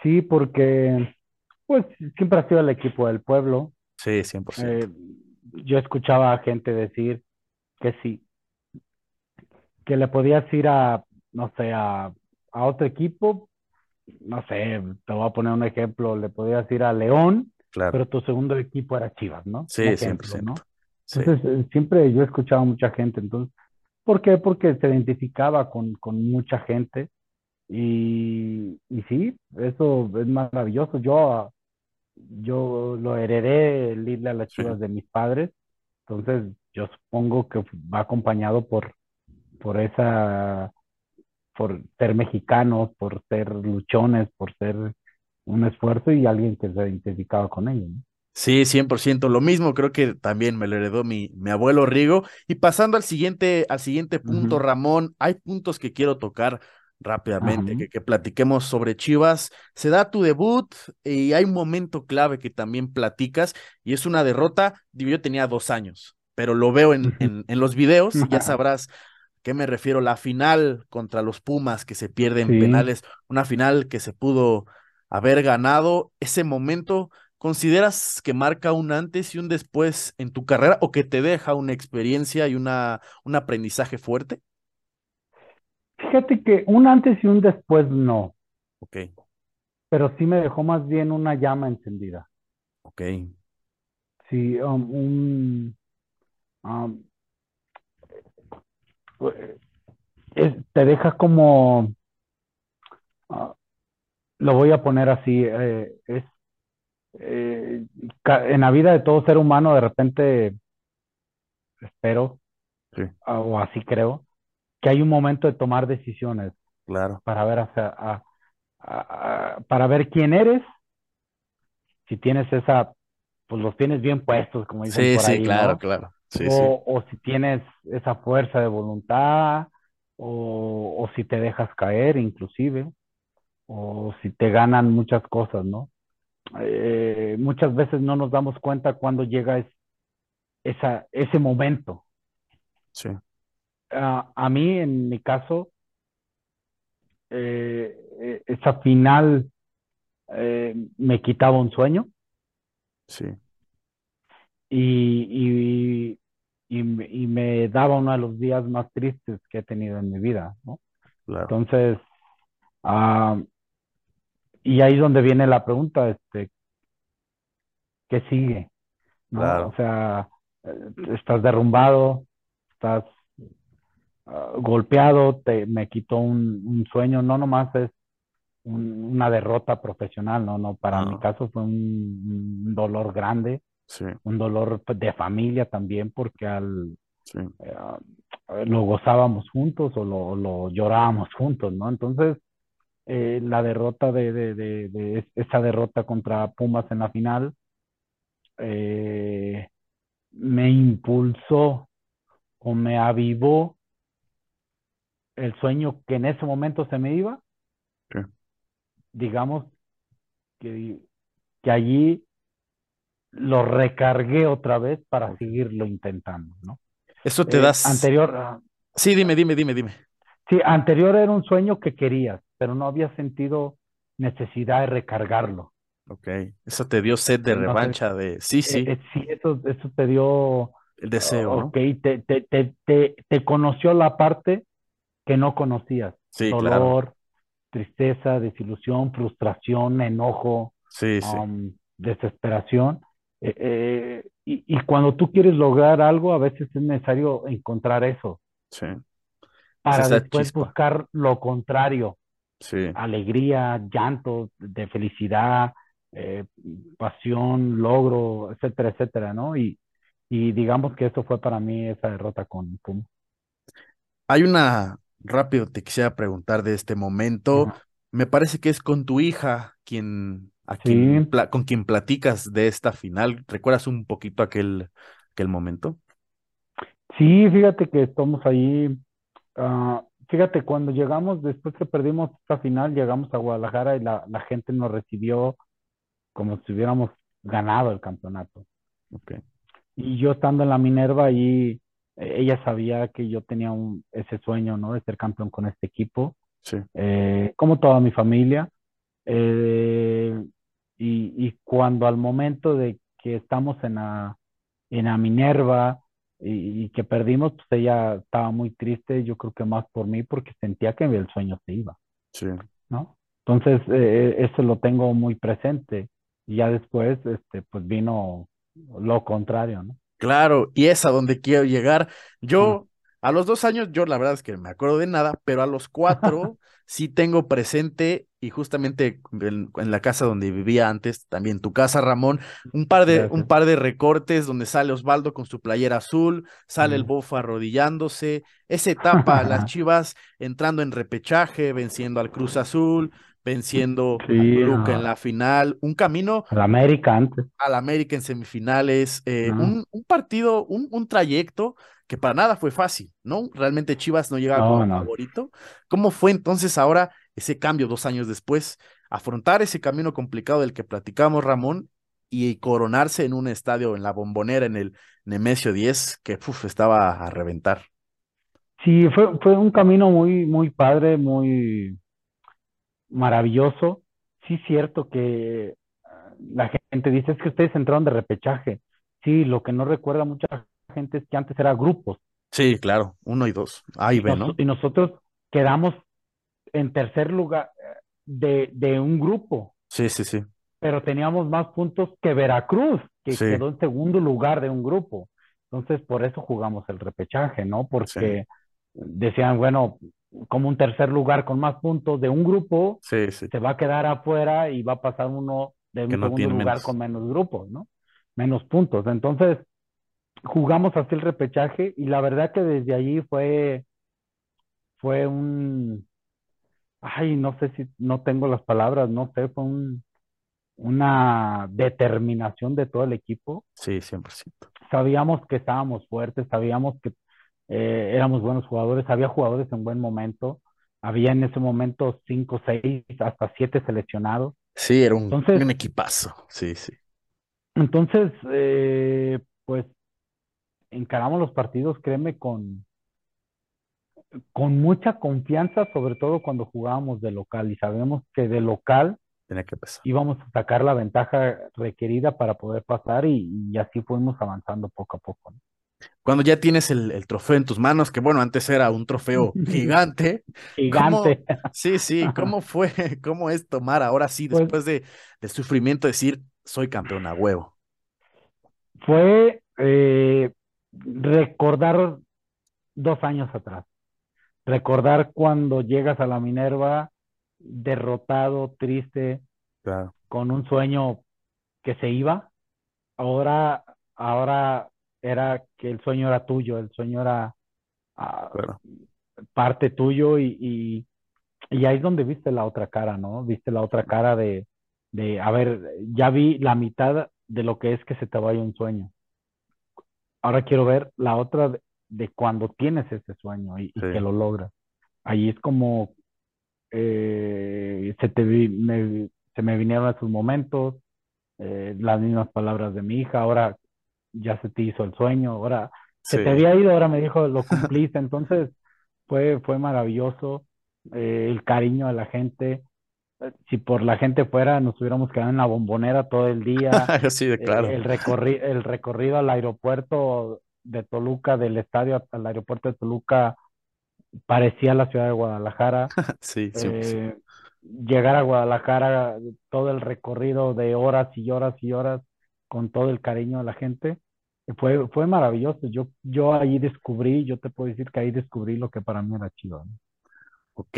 Sí, porque pues siempre ha sido el equipo del pueblo. Sí, 100%. Eh, yo escuchaba a gente decir que sí, que le podías ir a, no sé, a, a otro equipo, no sé, te voy a poner un ejemplo, le podías ir a León, Claro, pero tu segundo equipo era Chivas, ¿no? Sí, 100%. ¿no? Entonces, eh, siempre yo he escuchado a mucha gente, entonces, ¿por qué? Porque se identificaba con, con mucha gente y, y sí, eso es maravilloso. Yo, ah, yo lo heredé el irle a las sí. Chivas de mis padres, entonces yo supongo que va acompañado por, por esa, por ser mexicanos, por ser luchones, por ser un esfuerzo y alguien que se identificaba con ellos, ¿no? Sí, 100%. Lo mismo creo que también me lo heredó mi, mi abuelo Rigo. Y pasando al siguiente, al siguiente punto, Ramón, hay puntos que quiero tocar rápidamente, que, que platiquemos sobre Chivas. Se da tu debut y hay un momento clave que también platicas y es una derrota. Yo tenía dos años, pero lo veo en, en, en los videos, ya sabrás a qué me refiero. La final contra los Pumas que se pierde en Sí, penales, una final que se pudo haber ganado. Ese momento ¿Consideras que marca un antes y un después en tu carrera o que te deja una experiencia y una, un aprendizaje fuerte? fíjate que un antes y un después no, Ok, pero sí me dejó más bien una llama encendida. ok, Sí, um, un, um, eh, es- te deja como, ah, lo voy a poner así, eh, es eh, en la vida de todo ser humano de repente espero, sí, o así creo, que hay un momento de tomar decisiones claro. para ver hacia, a- a- a- para ver quién eres, si tienes esa, pues los tienes bien puestos, como dicen Sí, por sí, ahí, claro, ¿no? claro. Sí, sí, O, o si tienes esa fuerza de voluntad, o, o si te dejas caer inclusive, o si te ganan muchas cosas, ¿no? Eh, muchas veces no nos damos cuenta cuando llega es- esa, ese momento. sí, Ah, a mí, en mi caso, eh, eh, esa final eh, me quitaba un sueño sí, y, y, y, me- y me daba uno de los días más tristes que he tenido en mi vida, ¿no? claro, Entonces, ah, y ahí es donde viene la pregunta, este, ¿qué sigue? ¿No? O claro. sea, eh, estás derrumbado, estás ah, golpeado, te, me quitó un, un sueño, no nomás es un- una derrota profesional, no, no, para mi caso fue un, un dolor grande, sí, un dolor de familia también, porque al, sí, eh, lo gozábamos juntos o lo, lo llorábamos juntos, ¿no? Entonces, eh, la derrota de, de, de, de esa derrota contra Pumas en la final eh, me impulsó o me avivó el sueño que en ese momento se me iba, digamos que, que allí lo recargué otra vez para seguirlo intentando, ¿no? Eso te Eh, das. anterior, Sí, dime, dime, dime, dime. sí, anterior era un sueño que querías, pero no había sentido necesidad de recargarlo. Ok, eso te dio sed de revancha de. Sí, eh, sí, eh, sí, eso, eso te dio El deseo, ¿no? ok, te, te, te, te, te conoció la parte que no conocías. Sí, claro. Dolor, tristeza, desilusión, frustración, enojo, Sí, sí, um, desesperación. Eh, eh, y, y cuando tú quieres lograr algo, a veces es necesario encontrar eso sí. Es para esa después chispa. buscar lo contrario, Sí. alegría, llanto, de felicidad, eh, pasión, logro, etcétera, etcétera, ¿no? Y, y digamos que eso fue para mí esa derrota con Puma. Hay una, rápido te quisiera preguntar de este momento. Ajá. Me parece que es con tu hija quien, a Sí, quien, con quien platicas de esta final. ¿Recuerdas un poquito aquel, aquel momento? sí, fíjate que estamos ahí. ah, fíjate, cuando llegamos, después que perdimos esta final, llegamos a Guadalajara y la, la gente nos recibió como si hubiéramos ganado el campeonato. Ok, Y yo estando en la Minerva ahí, ella sabía que yo tenía un, ese sueño, ¿no? De ser campeón con este equipo, sí, eh, como toda mi familia. Eh, y, y cuando al momento de que estamos en la, en la Minerva y, y que perdimos, pues ella estaba muy triste, yo creo que más por mí, porque sentía que el sueño se iba, sí. ¿no? Entonces, eh, eso lo tengo muy presente. Y ya después, este, pues vino lo contrario, ¿no? Claro, y es a donde quiero llegar. Yo, a los dos años, yo la verdad es que no me acuerdo de nada, pero a los cuatro sí tengo presente, y justamente en, en la casa donde vivía antes, también tu casa, Ramón, un par de, un par de recortes donde sale Osvaldo con su playera azul, sale el bofo arrodillándose, esa etapa, las Chivas entrando en repechaje, venciendo al Cruz Azul, venciendo al Sí, Toluca en a, la final, un camino a la América antes, al América en semifinales, eh, ¿no? un, un partido, un, un trayecto que para nada fue fácil, ¿no? Realmente Chivas no llegaba como No, favorito. ¿Cómo fue entonces ahora ese cambio dos años después? Afrontar ese camino complicado del que platicamos, Ramón, y coronarse en un estadio en la Bombonera, en el Nemesio 10, que uf, estaba a reventar. Sí, fue, fue un camino muy, muy padre, muy maravilloso. Sí, cierto que ah, la gente dice, es que ustedes entraron de repechaje. Sí, lo que no recuerda mucha gente es que antes era grupos. Sí, claro, uno y dos, A y B, ¿no? y nosotros quedamos en tercer lugar eh, de, de un grupo, Sí, sí, sí, pero teníamos más puntos que Veracruz, que sí, quedó en segundo lugar de un grupo. Entonces, por eso jugamos el repechaje, ¿no? sí, Porque decían, bueno, como un tercer lugar con más puntos de un grupo, sí, sí, se va a quedar afuera y va a pasar uno de un segundo lugar menos. con menos grupos, ¿no? Menos puntos. Entonces, jugamos así el repechaje y la verdad que desde allí fue, fue un, ay, no sé si, no tengo las palabras, no sé, fue un, una determinación de todo el equipo. Sí, 100%. Sabíamos que estábamos fuertes, sabíamos que eh, éramos buenos jugadores, había jugadores en buen momento, había en ese momento cinco, seis, hasta siete seleccionados. Sí, era un, Entonces, un equipazo. Sí, sí. entonces, eh, pues encaramos los partidos, créeme, con, con mucha confianza, sobre todo cuando jugábamos de local y sabemos que de local Tenía que pesar. íbamos a sacar la ventaja requerida para poder pasar y, y así fuimos avanzando poco a poco, ¿no? Cuando ya tienes el, el trofeo en tus manos, que bueno, antes era un trofeo gigante, ¿cómo? Gigante. Sí, sí, ¿cómo fue? ¿Cómo es tomar ahora sí, Pues después de, del sufrimiento, decir, soy campeón a huevo? fue eh, recordar dos años atrás, recordar cuando llegas a la Minerva derrotado, triste, Claro, con un sueño que se iba. Ahora, ahora era que el sueño era tuyo, el sueño era ah, claro. parte tuyo y, y, y ahí es donde viste la otra cara, ¿no? Viste la otra cara de, de, a ver, ya vi la mitad de lo que es que se te vaya un sueño. Ahora quiero ver la otra de, de cuando tienes ese sueño y, que lo logras. Ahí es como eh, se te vi- me- se me vinieron esos momentos, eh, las mismas palabras de mi hija, ahora ya se te hizo el sueño, ahora se te había ido, ahora me dijo, lo cumpliste, entonces fue, fue maravilloso, eh, el cariño de la gente, si por la gente fuera, nos hubiéramos quedado en la bombonera todo el día, sí, de eh, claro. el recorri- el recorrido al aeropuerto de Toluca, del estadio al aeropuerto de Toluca, parecía la ciudad de Guadalajara. Sí, 100%. Eh, llegar a Guadalajara, todo el recorrido de horas y horas y horas con todo el cariño de la gente, fue, fue maravilloso. Yo, yo ahí descubrí, yo te puedo decir que ahí descubrí lo que para mí era chido. ¿no? Ok,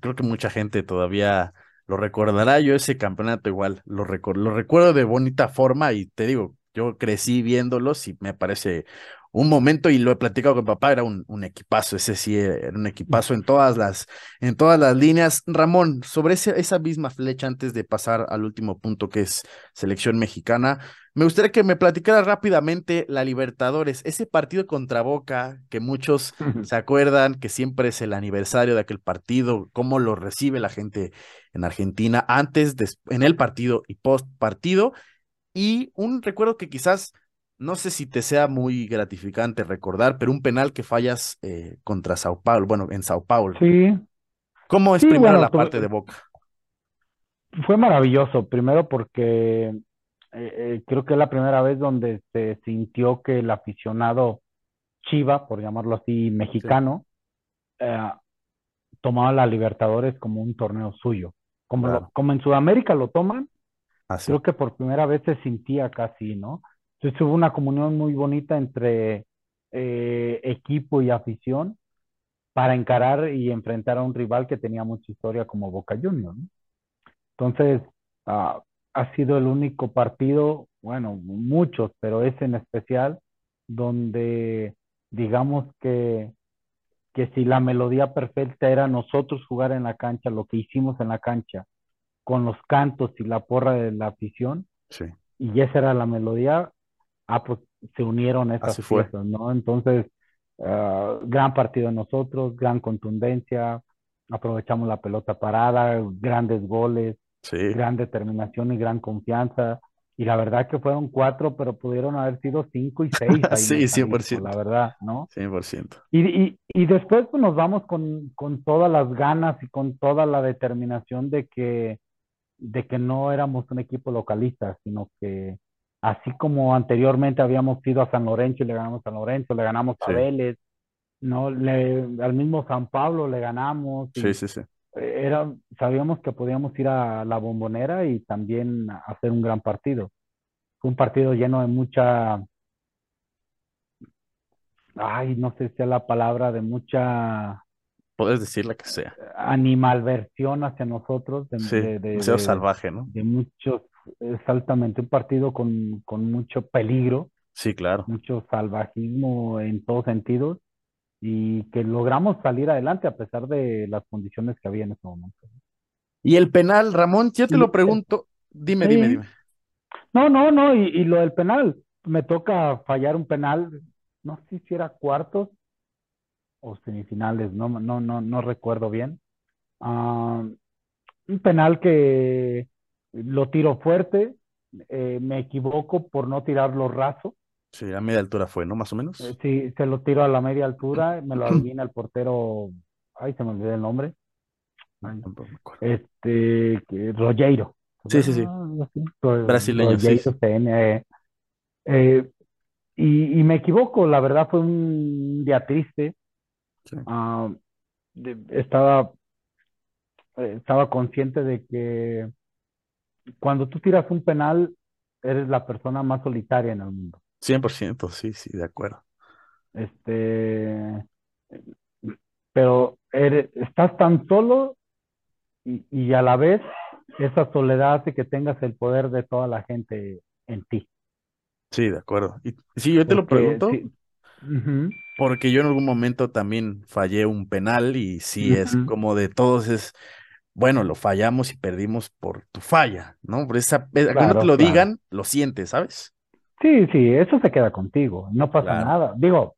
creo que mucha gente todavía lo recordará. Yo ese campeonato igual lo, recor- lo recuerdo de bonita forma y te digo, yo crecí viéndolos y me parece un momento y lo he platicado con papá, era un, un equipazo, ese sí era un equipazo en todas las, en todas las líneas. Ramón, sobre ese- esa misma flecha antes de pasar al último punto que es selección mexicana, me gustaría que me platicara rápidamente la Libertadores, ese partido contra Boca que muchos se acuerdan que siempre es el aniversario de aquel partido, cómo lo recibe la gente en Argentina antes, des- en el partido y post partido. Y un recuerdo que quizás, no sé si te sea muy gratificante recordar, pero un penal que fallas eh, contra Sao Paulo, bueno, en Sao Paulo. Sí, ¿Cómo es sí, primero bueno, la tu- parte de Boca? fue maravilloso. Primero porque eh, eh, creo que es la primera vez donde se sintió que el aficionado Chiva, por llamarlo así, mexicano, eh, tomaba la Libertadores como un torneo suyo. Como, lo- Claro. como en Sudamérica lo toman, Así. creo que por primera vez se sentía casi, ¿no? Entonces hubo una comunión muy bonita entre eh, equipo y afición para encarar y enfrentar a un rival que tenía mucha historia como Boca Juniors, ¿no? Entonces, ah, ha sido el único partido, bueno, muchos, pero ese en especial, donde digamos que, que si la melodía perfecta era nosotros jugar en la cancha, lo que hicimos en la cancha, con los cantos y la porra de la afición, Sí. y esa era la melodía, ah, pues se unieron esas Así fue. piezas, ¿no? Entonces, ah, gran partido de nosotros, gran contundencia, aprovechamos la pelota parada, grandes goles, Sí. gran determinación y gran confianza. Y la verdad que fueron cuatro, pero pudieron haber sido cinco y seis ahí Sí, en el 100%. Jalisco, la verdad, ¿no? 100%. Y, y, y después pues, nos vamos con, con todas las ganas y con toda la determinación de que, de que no éramos un equipo localista, sino que así como anteriormente habíamos ido a San Lorenzo y le ganamos a San Lorenzo, le ganamos a Sí. Vélez, ¿no? Le, al mismo San Pablo le ganamos y Sí, sí, sí. Era, sabíamos que podíamos ir a la Bombonera y también hacer un gran partido. Fue un partido lleno de mucha, ay, no sé si es la palabra, de mucha Puedes decir la que sea. animalversión hacia nosotros, de, Sí. de, de, salvaje, ¿no? de muchos, exactamente, un partido con, con mucho peligro, Sí, claro. mucho salvajismo en todos sentidos y que logramos salir adelante a pesar de las condiciones que había en ese momento. Y el penal, Ramón, yo te lo el- pregunto. Dime, dime, Sí. dime. No, no, no, y, y lo del penal, me toca fallar un penal, no sé si era cuartos o semifinales, no, no, no, no recuerdo bien. Ah, un penal que lo tiro fuerte, eh, me equivoco por no tirarlo raso, Sí, a media altura fue, ¿no? Más o menos. eh, sí, se lo tiro a la media altura, me lo adivina el portero, ay, se me olvidó el nombre, ay, Tampoco me acuerdo. este, que- Rogeiro. Sí, sí, sí. Ah, Brasileño, sí, Rogeiro sí. CN, eh, eh, y, y me equivoco, la verdad fue un día triste. Sí. Ah, de- estaba, eh, estaba consciente de que cuando tú tiras un penal, eres la persona más solitaria en el mundo. 100%, sí, sí, de acuerdo. Este, pero eres- estás tan solo y, y a la vez esa soledad hace que tengas el poder de toda la gente en ti. Sí, de acuerdo. Y sí, yo te lo pregunto sí, porque yo en algún momento también fallé un penal y sí es como de todos es, bueno, lo fallamos y perdimos por tu falla, ¿no? Por esa, eh, aunque no te claro, lo claro. digan, lo sientes, ¿sabes? Sí, sí, eso se queda contigo, no pasa Claro. nada. Digo,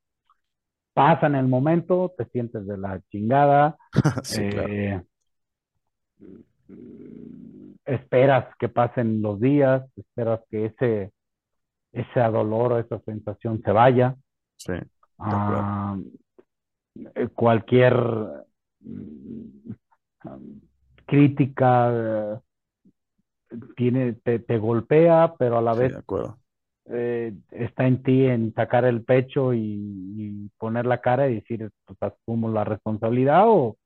pasa en el momento, te sientes de la chingada, Sí, claro. eh, esperas que pasen los días, esperas que ese, ese dolor o esa sensación se vaya. Sí, de acuerdo. Ah, eh, cualquier mm, crítica eh, tiene, te, te golpea, pero a la Sí, de vez acuerdo. Eh, está en ti en sacar el pecho y, y poner la cara y decir, pues asumo la responsabilidad o,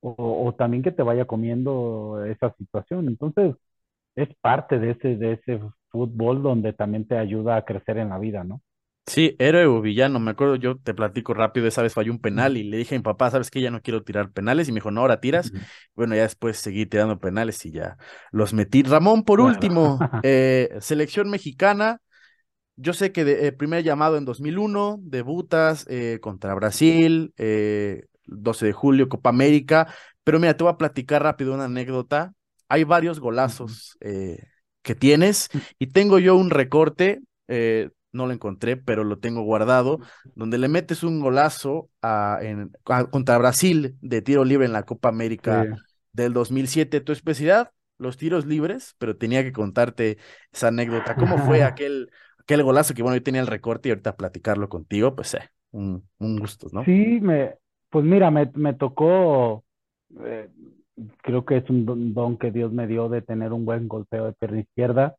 o, o también que te vaya comiendo esa situación. Entonces, es parte de ese, de ese fútbol donde también te ayuda a crecer en la vida, ¿no? Sí, héroe o villano, me acuerdo, yo te platico rápido, esa vez falló un penal y le dije a mi papá, ¿sabes qué? Ya no quiero tirar penales y me dijo, no, ahora tiras. Bueno, ya después seguí tirando penales y ya los metí. Ramón, por último, eh, selección mexicana, yo sé que de, eh, primer llamado en 2001, debutas eh, contra Brasil, eh, 12 de julio, Copa América, pero mira, te voy a platicar rápido una anécdota. Hay varios golazos eh, que tienes y tengo yo un recorte, eh, no lo encontré, pero lo tengo guardado, donde le metes un golazo a- en- a- contra Brasil de tiro libre en la Copa Sí. América del 2007. Tu especialidad, los tiros libres, pero tenía que contarte esa anécdota. ¿Cómo fue aquel, aquel golazo que, bueno, yo tenía el recorte y ahorita platicarlo contigo? Pues, eh, un, un gusto, ¿no? Sí, me, pues mira, me, me tocó, eh, creo que es un don, que Dios me dio de tener un buen golpeo de pierna izquierda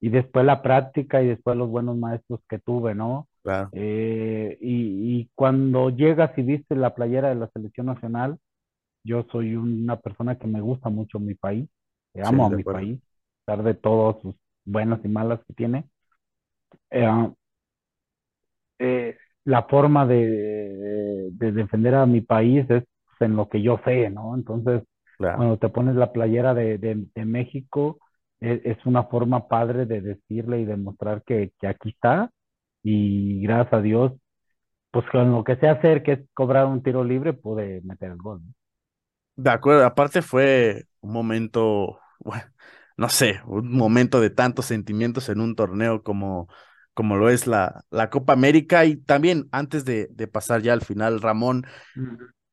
y después la práctica y después los buenos maestros que tuve, ¿no? Claro, Eh, y, y cuando llegas y viste la playera de la selección nacional, yo soy una persona que me gusta mucho mi país, que sí, amo a mi acuerdo. país, a pesar de todas sus buenas y malas que tiene. Eh, eh, la forma de, de defender a mi país es en lo que yo sé, ¿no? Entonces, Claro. cuando te pones la playera de, de, de México, es, es una forma padre de decirle y demostrar que, que aquí está y gracias a Dios, pues con lo que sé hacer, que es cobrar un tiro libre, pude meter el gol, ¿no? De acuerdo, aparte fue un momento, bueno, no sé, un momento de tantos sentimientos en un torneo como, como lo es la, la Copa América. Y también, antes de, de pasar ya al final, Ramón.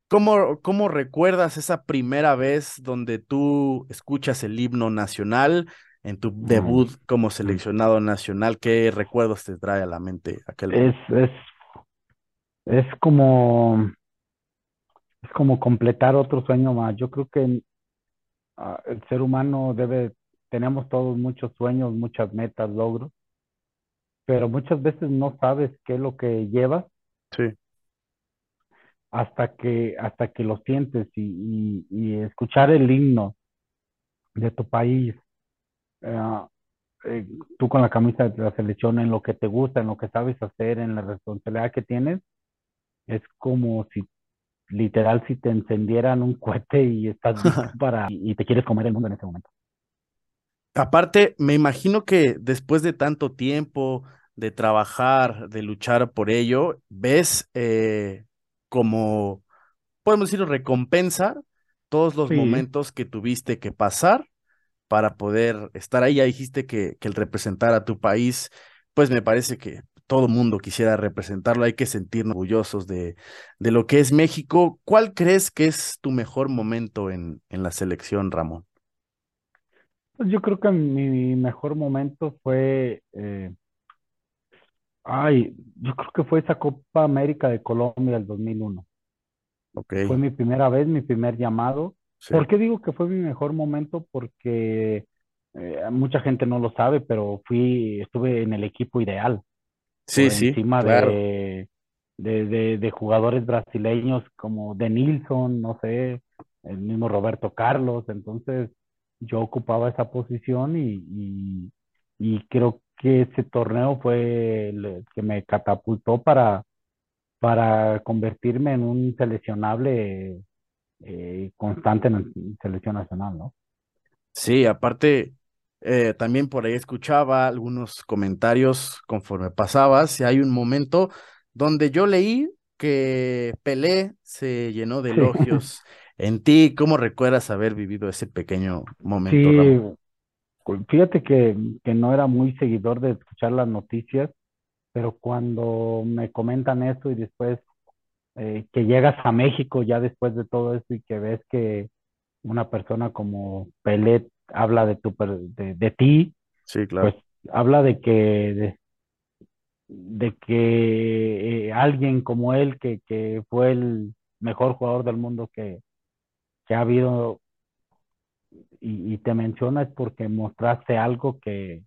¿cómo, cómo recuerdas esa primera vez donde tú escuchas el himno nacional en tu Mm, debut como mm. seleccionado nacional? ¿Qué recuerdos te trae a la mente aquel Es, es, es como, es como completar otro sueño más. Yo creo que ah, el ser humano debe, tenemos todos muchos sueños, muchas metas, logros, pero muchas veces no sabes qué es lo que llevas Sí, hasta que, hasta que lo sientes y, y, y escuchar el himno de tu país, eh, tú con la camisa de la selección, en lo que te gusta, en lo que sabes hacer, en la responsabilidad que tienes, es como si literal si te encendieran un cohete y estás para, y, y te quieres comer el mundo en ese momento. Aparte, me imagino que después de tanto tiempo de trabajar, de luchar por ello, ves eh, como, podemos decir, recompensa todos los Sí, momentos que tuviste que pasar para poder estar ahí. Ya dijiste que, que el representar a tu país, pues me parece que todo mundo quisiera representarlo. Hay que sentirnos orgullosos de, de lo que es México. ¿Cuál crees que es tu mejor momento en, en la selección, Ramón? Pues yo creo que mi mejor momento fue, eh, ay, yo creo que fue esa Copa América de Colombia del 2001. Ok, Fue mi primera vez, mi primer llamado. sí. ¿Por qué digo que fue mi mejor momento? Porque eh, mucha gente no lo sabe, pero fui, estuve en el equipo ideal, Sí, por sí, encima claro. de, de, de, de jugadores brasileños como Denilson, no sé, el mismo Roberto Carlos. Entonces, yo ocupaba esa posición y, y, y creo que ese torneo fue el que me catapultó para, para convertirme en un seleccionable eh, constante en la selección nacional, ¿no? Sí, aparte, eh, también por ahí escuchaba algunos comentarios conforme pasabas, y hay un momento donde yo leí que Pelé se llenó de elogios en ti. ¿Cómo recuerdas haber vivido ese pequeño momento, sí, Ramón? fíjate que, que no era muy seguidor de escuchar las noticias, pero cuando me comentan eso y después eh, que llegas a México ya después de todo eso y que ves que una persona como Pelé habla de tu de, de ti, Sí, pues claro. habla de que de, de que eh, alguien como él que, que fue el mejor jugador del mundo que, que ha habido y, y te menciona es porque mostraste algo que,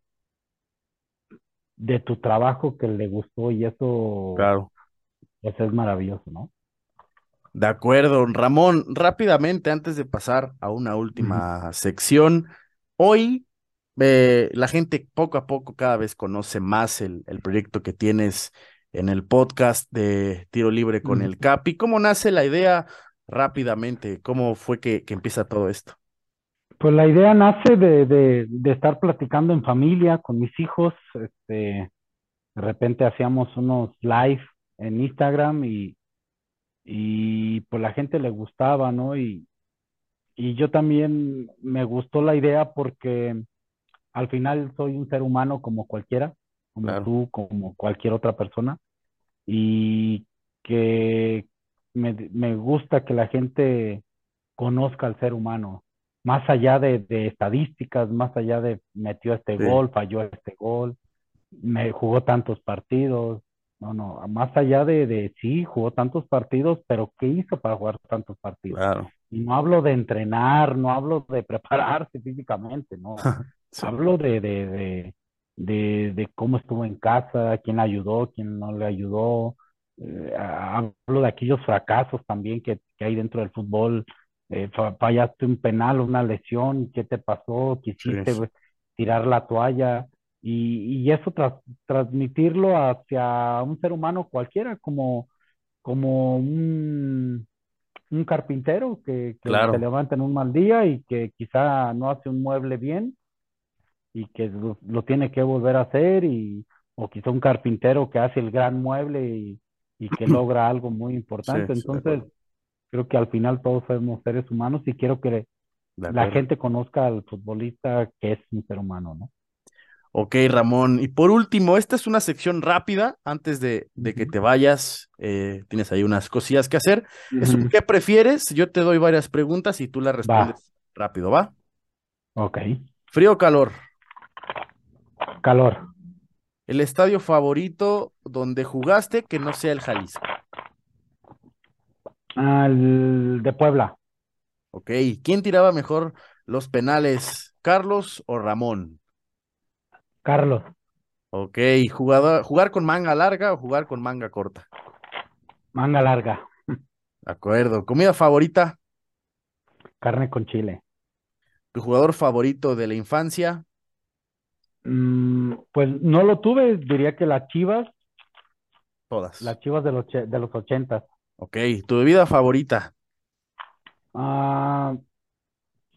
de tu trabajo que le gustó y eso Claro. pues es maravilloso, ¿no? De acuerdo, Ramón, rápidamente antes de pasar a una última sección, hoy eh, la gente poco a poco cada vez conoce más el, el proyecto que tienes en el podcast de Tiro Libre con el Capi. ¿Cómo nace la idea rápidamente? ¿Cómo fue que, que empieza todo esto? Pues la idea nace de, de, de estar platicando en familia con mis hijos. Este, de repente hacíamos unos live en Instagram y, y pues la gente le gustaba, ¿no? Y, y yo también me gustó la idea porque al final soy un ser humano como cualquiera, como Claro. tú, como cualquier otra persona, y que me, me gusta que la gente conozca al ser humano, más allá de, de estadísticas, más allá de metió este Sí. gol, falló este gol, me jugó tantos partidos, no, no, más allá de, de sí, jugó tantos partidos, pero ¿qué hizo para jugar tantos partidos? Claro. Y no hablo de entrenar, no hablo de prepararse físicamente, no. Sí. Hablo de, de, de, de, de cómo estuvo en casa, quién le ayudó, quién no le ayudó. Eh, hablo de aquellos fracasos también que, que hay dentro del fútbol. Eh, fa- fallaste un penal, una lesión, ¿qué te pasó? Quisiste Sí. tirar la toalla. Y, y eso transmitirlo hacia un ser humano cualquiera, como, como un, un carpintero que, que Claro. se levanta en un mal día y que quizá no hace un mueble bien y que lo, lo tiene que volver a hacer y o quizá un carpintero que hace el gran mueble y, y que logra algo muy importante. Sí, Entonces, creo que al final todos somos seres humanos y quiero que la gente conozca al futbolista que es un ser humano, ¿no? Ok, Ramón. Y por último, esta es una sección rápida antes de, de que te vayas. eh, tienes ahí unas cosillas que hacer. Es un Ujú. ¿qué prefieres? Yo te doy varias preguntas y tú las Va, respondes rápido, ¿va? ok. Frío o calor. Calor, El estadio favorito donde jugaste que no sea el Jalisco. al de Puebla, Ok. ¿Quién tiraba mejor los penales? ¿Carlos o Ramón? Carlos, Ok. ¿Jugador, ¿Jugar con manga larga o jugar con manga corta? manga larga, De acuerdo. ¿Comida favorita? carne con chile. ¿Tu jugador favorito de la infancia? Mm, pues no lo tuve, diría que las Chivas, Todas. las Chivas de los, de los ochentas. Ok. ¿Tu bebida favorita? Ah,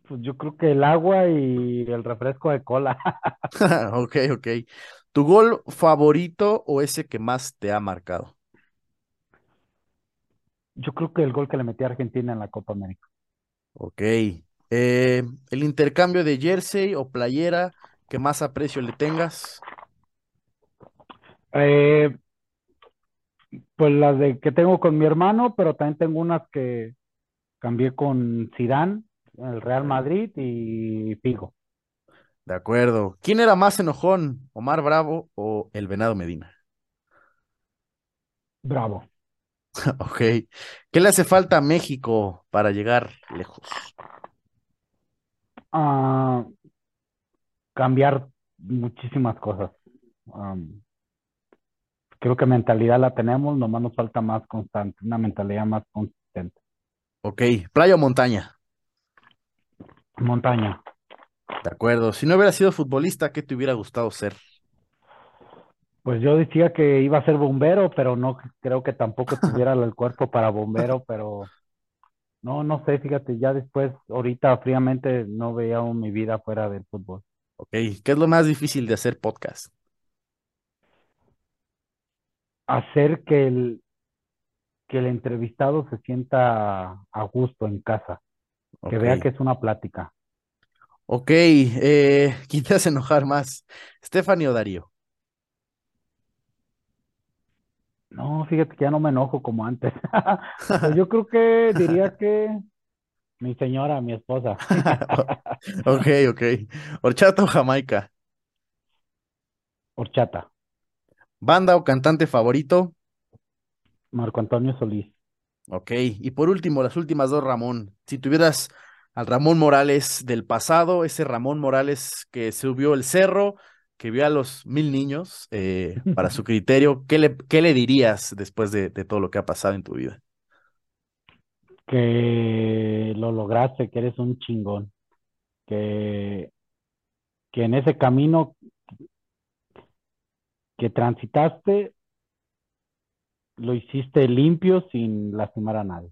pues yo creo que el agua y el refresco de cola. Ok, ok. ¿Tu gol favorito o ese que más te ha marcado? Yo creo que el gol que le metí a Argentina en la Copa América. Ok. Eh, ¿el intercambio de jersey o playera que más aprecio le tengas? Eh, pues las de que tengo con mi hermano, pero también tengo unas que cambié con Zidane, el Real. Madrid y Figo. De acuerdo. ¿Quién era más enojón, Omar Bravo o el Venado Medina? Bravo. Ok. ¿Qué le hace falta a México para llegar lejos? Ah, cambiar muchísimas cosas. Creo que mentalidad la tenemos, nomás nos falta más constante, una mentalidad más consistente. Ok. ¿Playa o montaña? Montaña. De acuerdo. Si no hubiera sido futbolista, ¿qué te hubiera gustado ser? Pues yo decía que iba a ser bombero, pero no creo que tampoco tuviera el cuerpo para bombero, pero no, no sé, fíjate, ya después, ahorita fríamente no veía mi vida fuera del fútbol. Ok. ¿Qué es lo más difícil de hacer podcast? Hacer que el, que el entrevistado se sienta a gusto en casa, que Ok. vea que es una plática. Ok. Eh, ¿quién te hace enojar más? ¿Stephanie o Darío? No, fíjate que ya no me enojo como antes. Pues yo creo que diría que mi señora, mi esposa. Ok, ok. ¿Horchata o Jamaica? Horchata, ¿Banda o cantante favorito? Marco Antonio Solís. Ok. Y por último, las últimas dos, Ramón. Si tuvieras al Ramón Morales del pasado, ese Ramón Morales que subió el cerro, que vio a los mil niños, eh, para su criterio, ¿qué le, qué le dirías después de, de todo lo que ha pasado en tu vida? Que lo lograste, que eres un chingón, que, que en ese camino que transitaste lo hiciste limpio sin lastimar a nadie.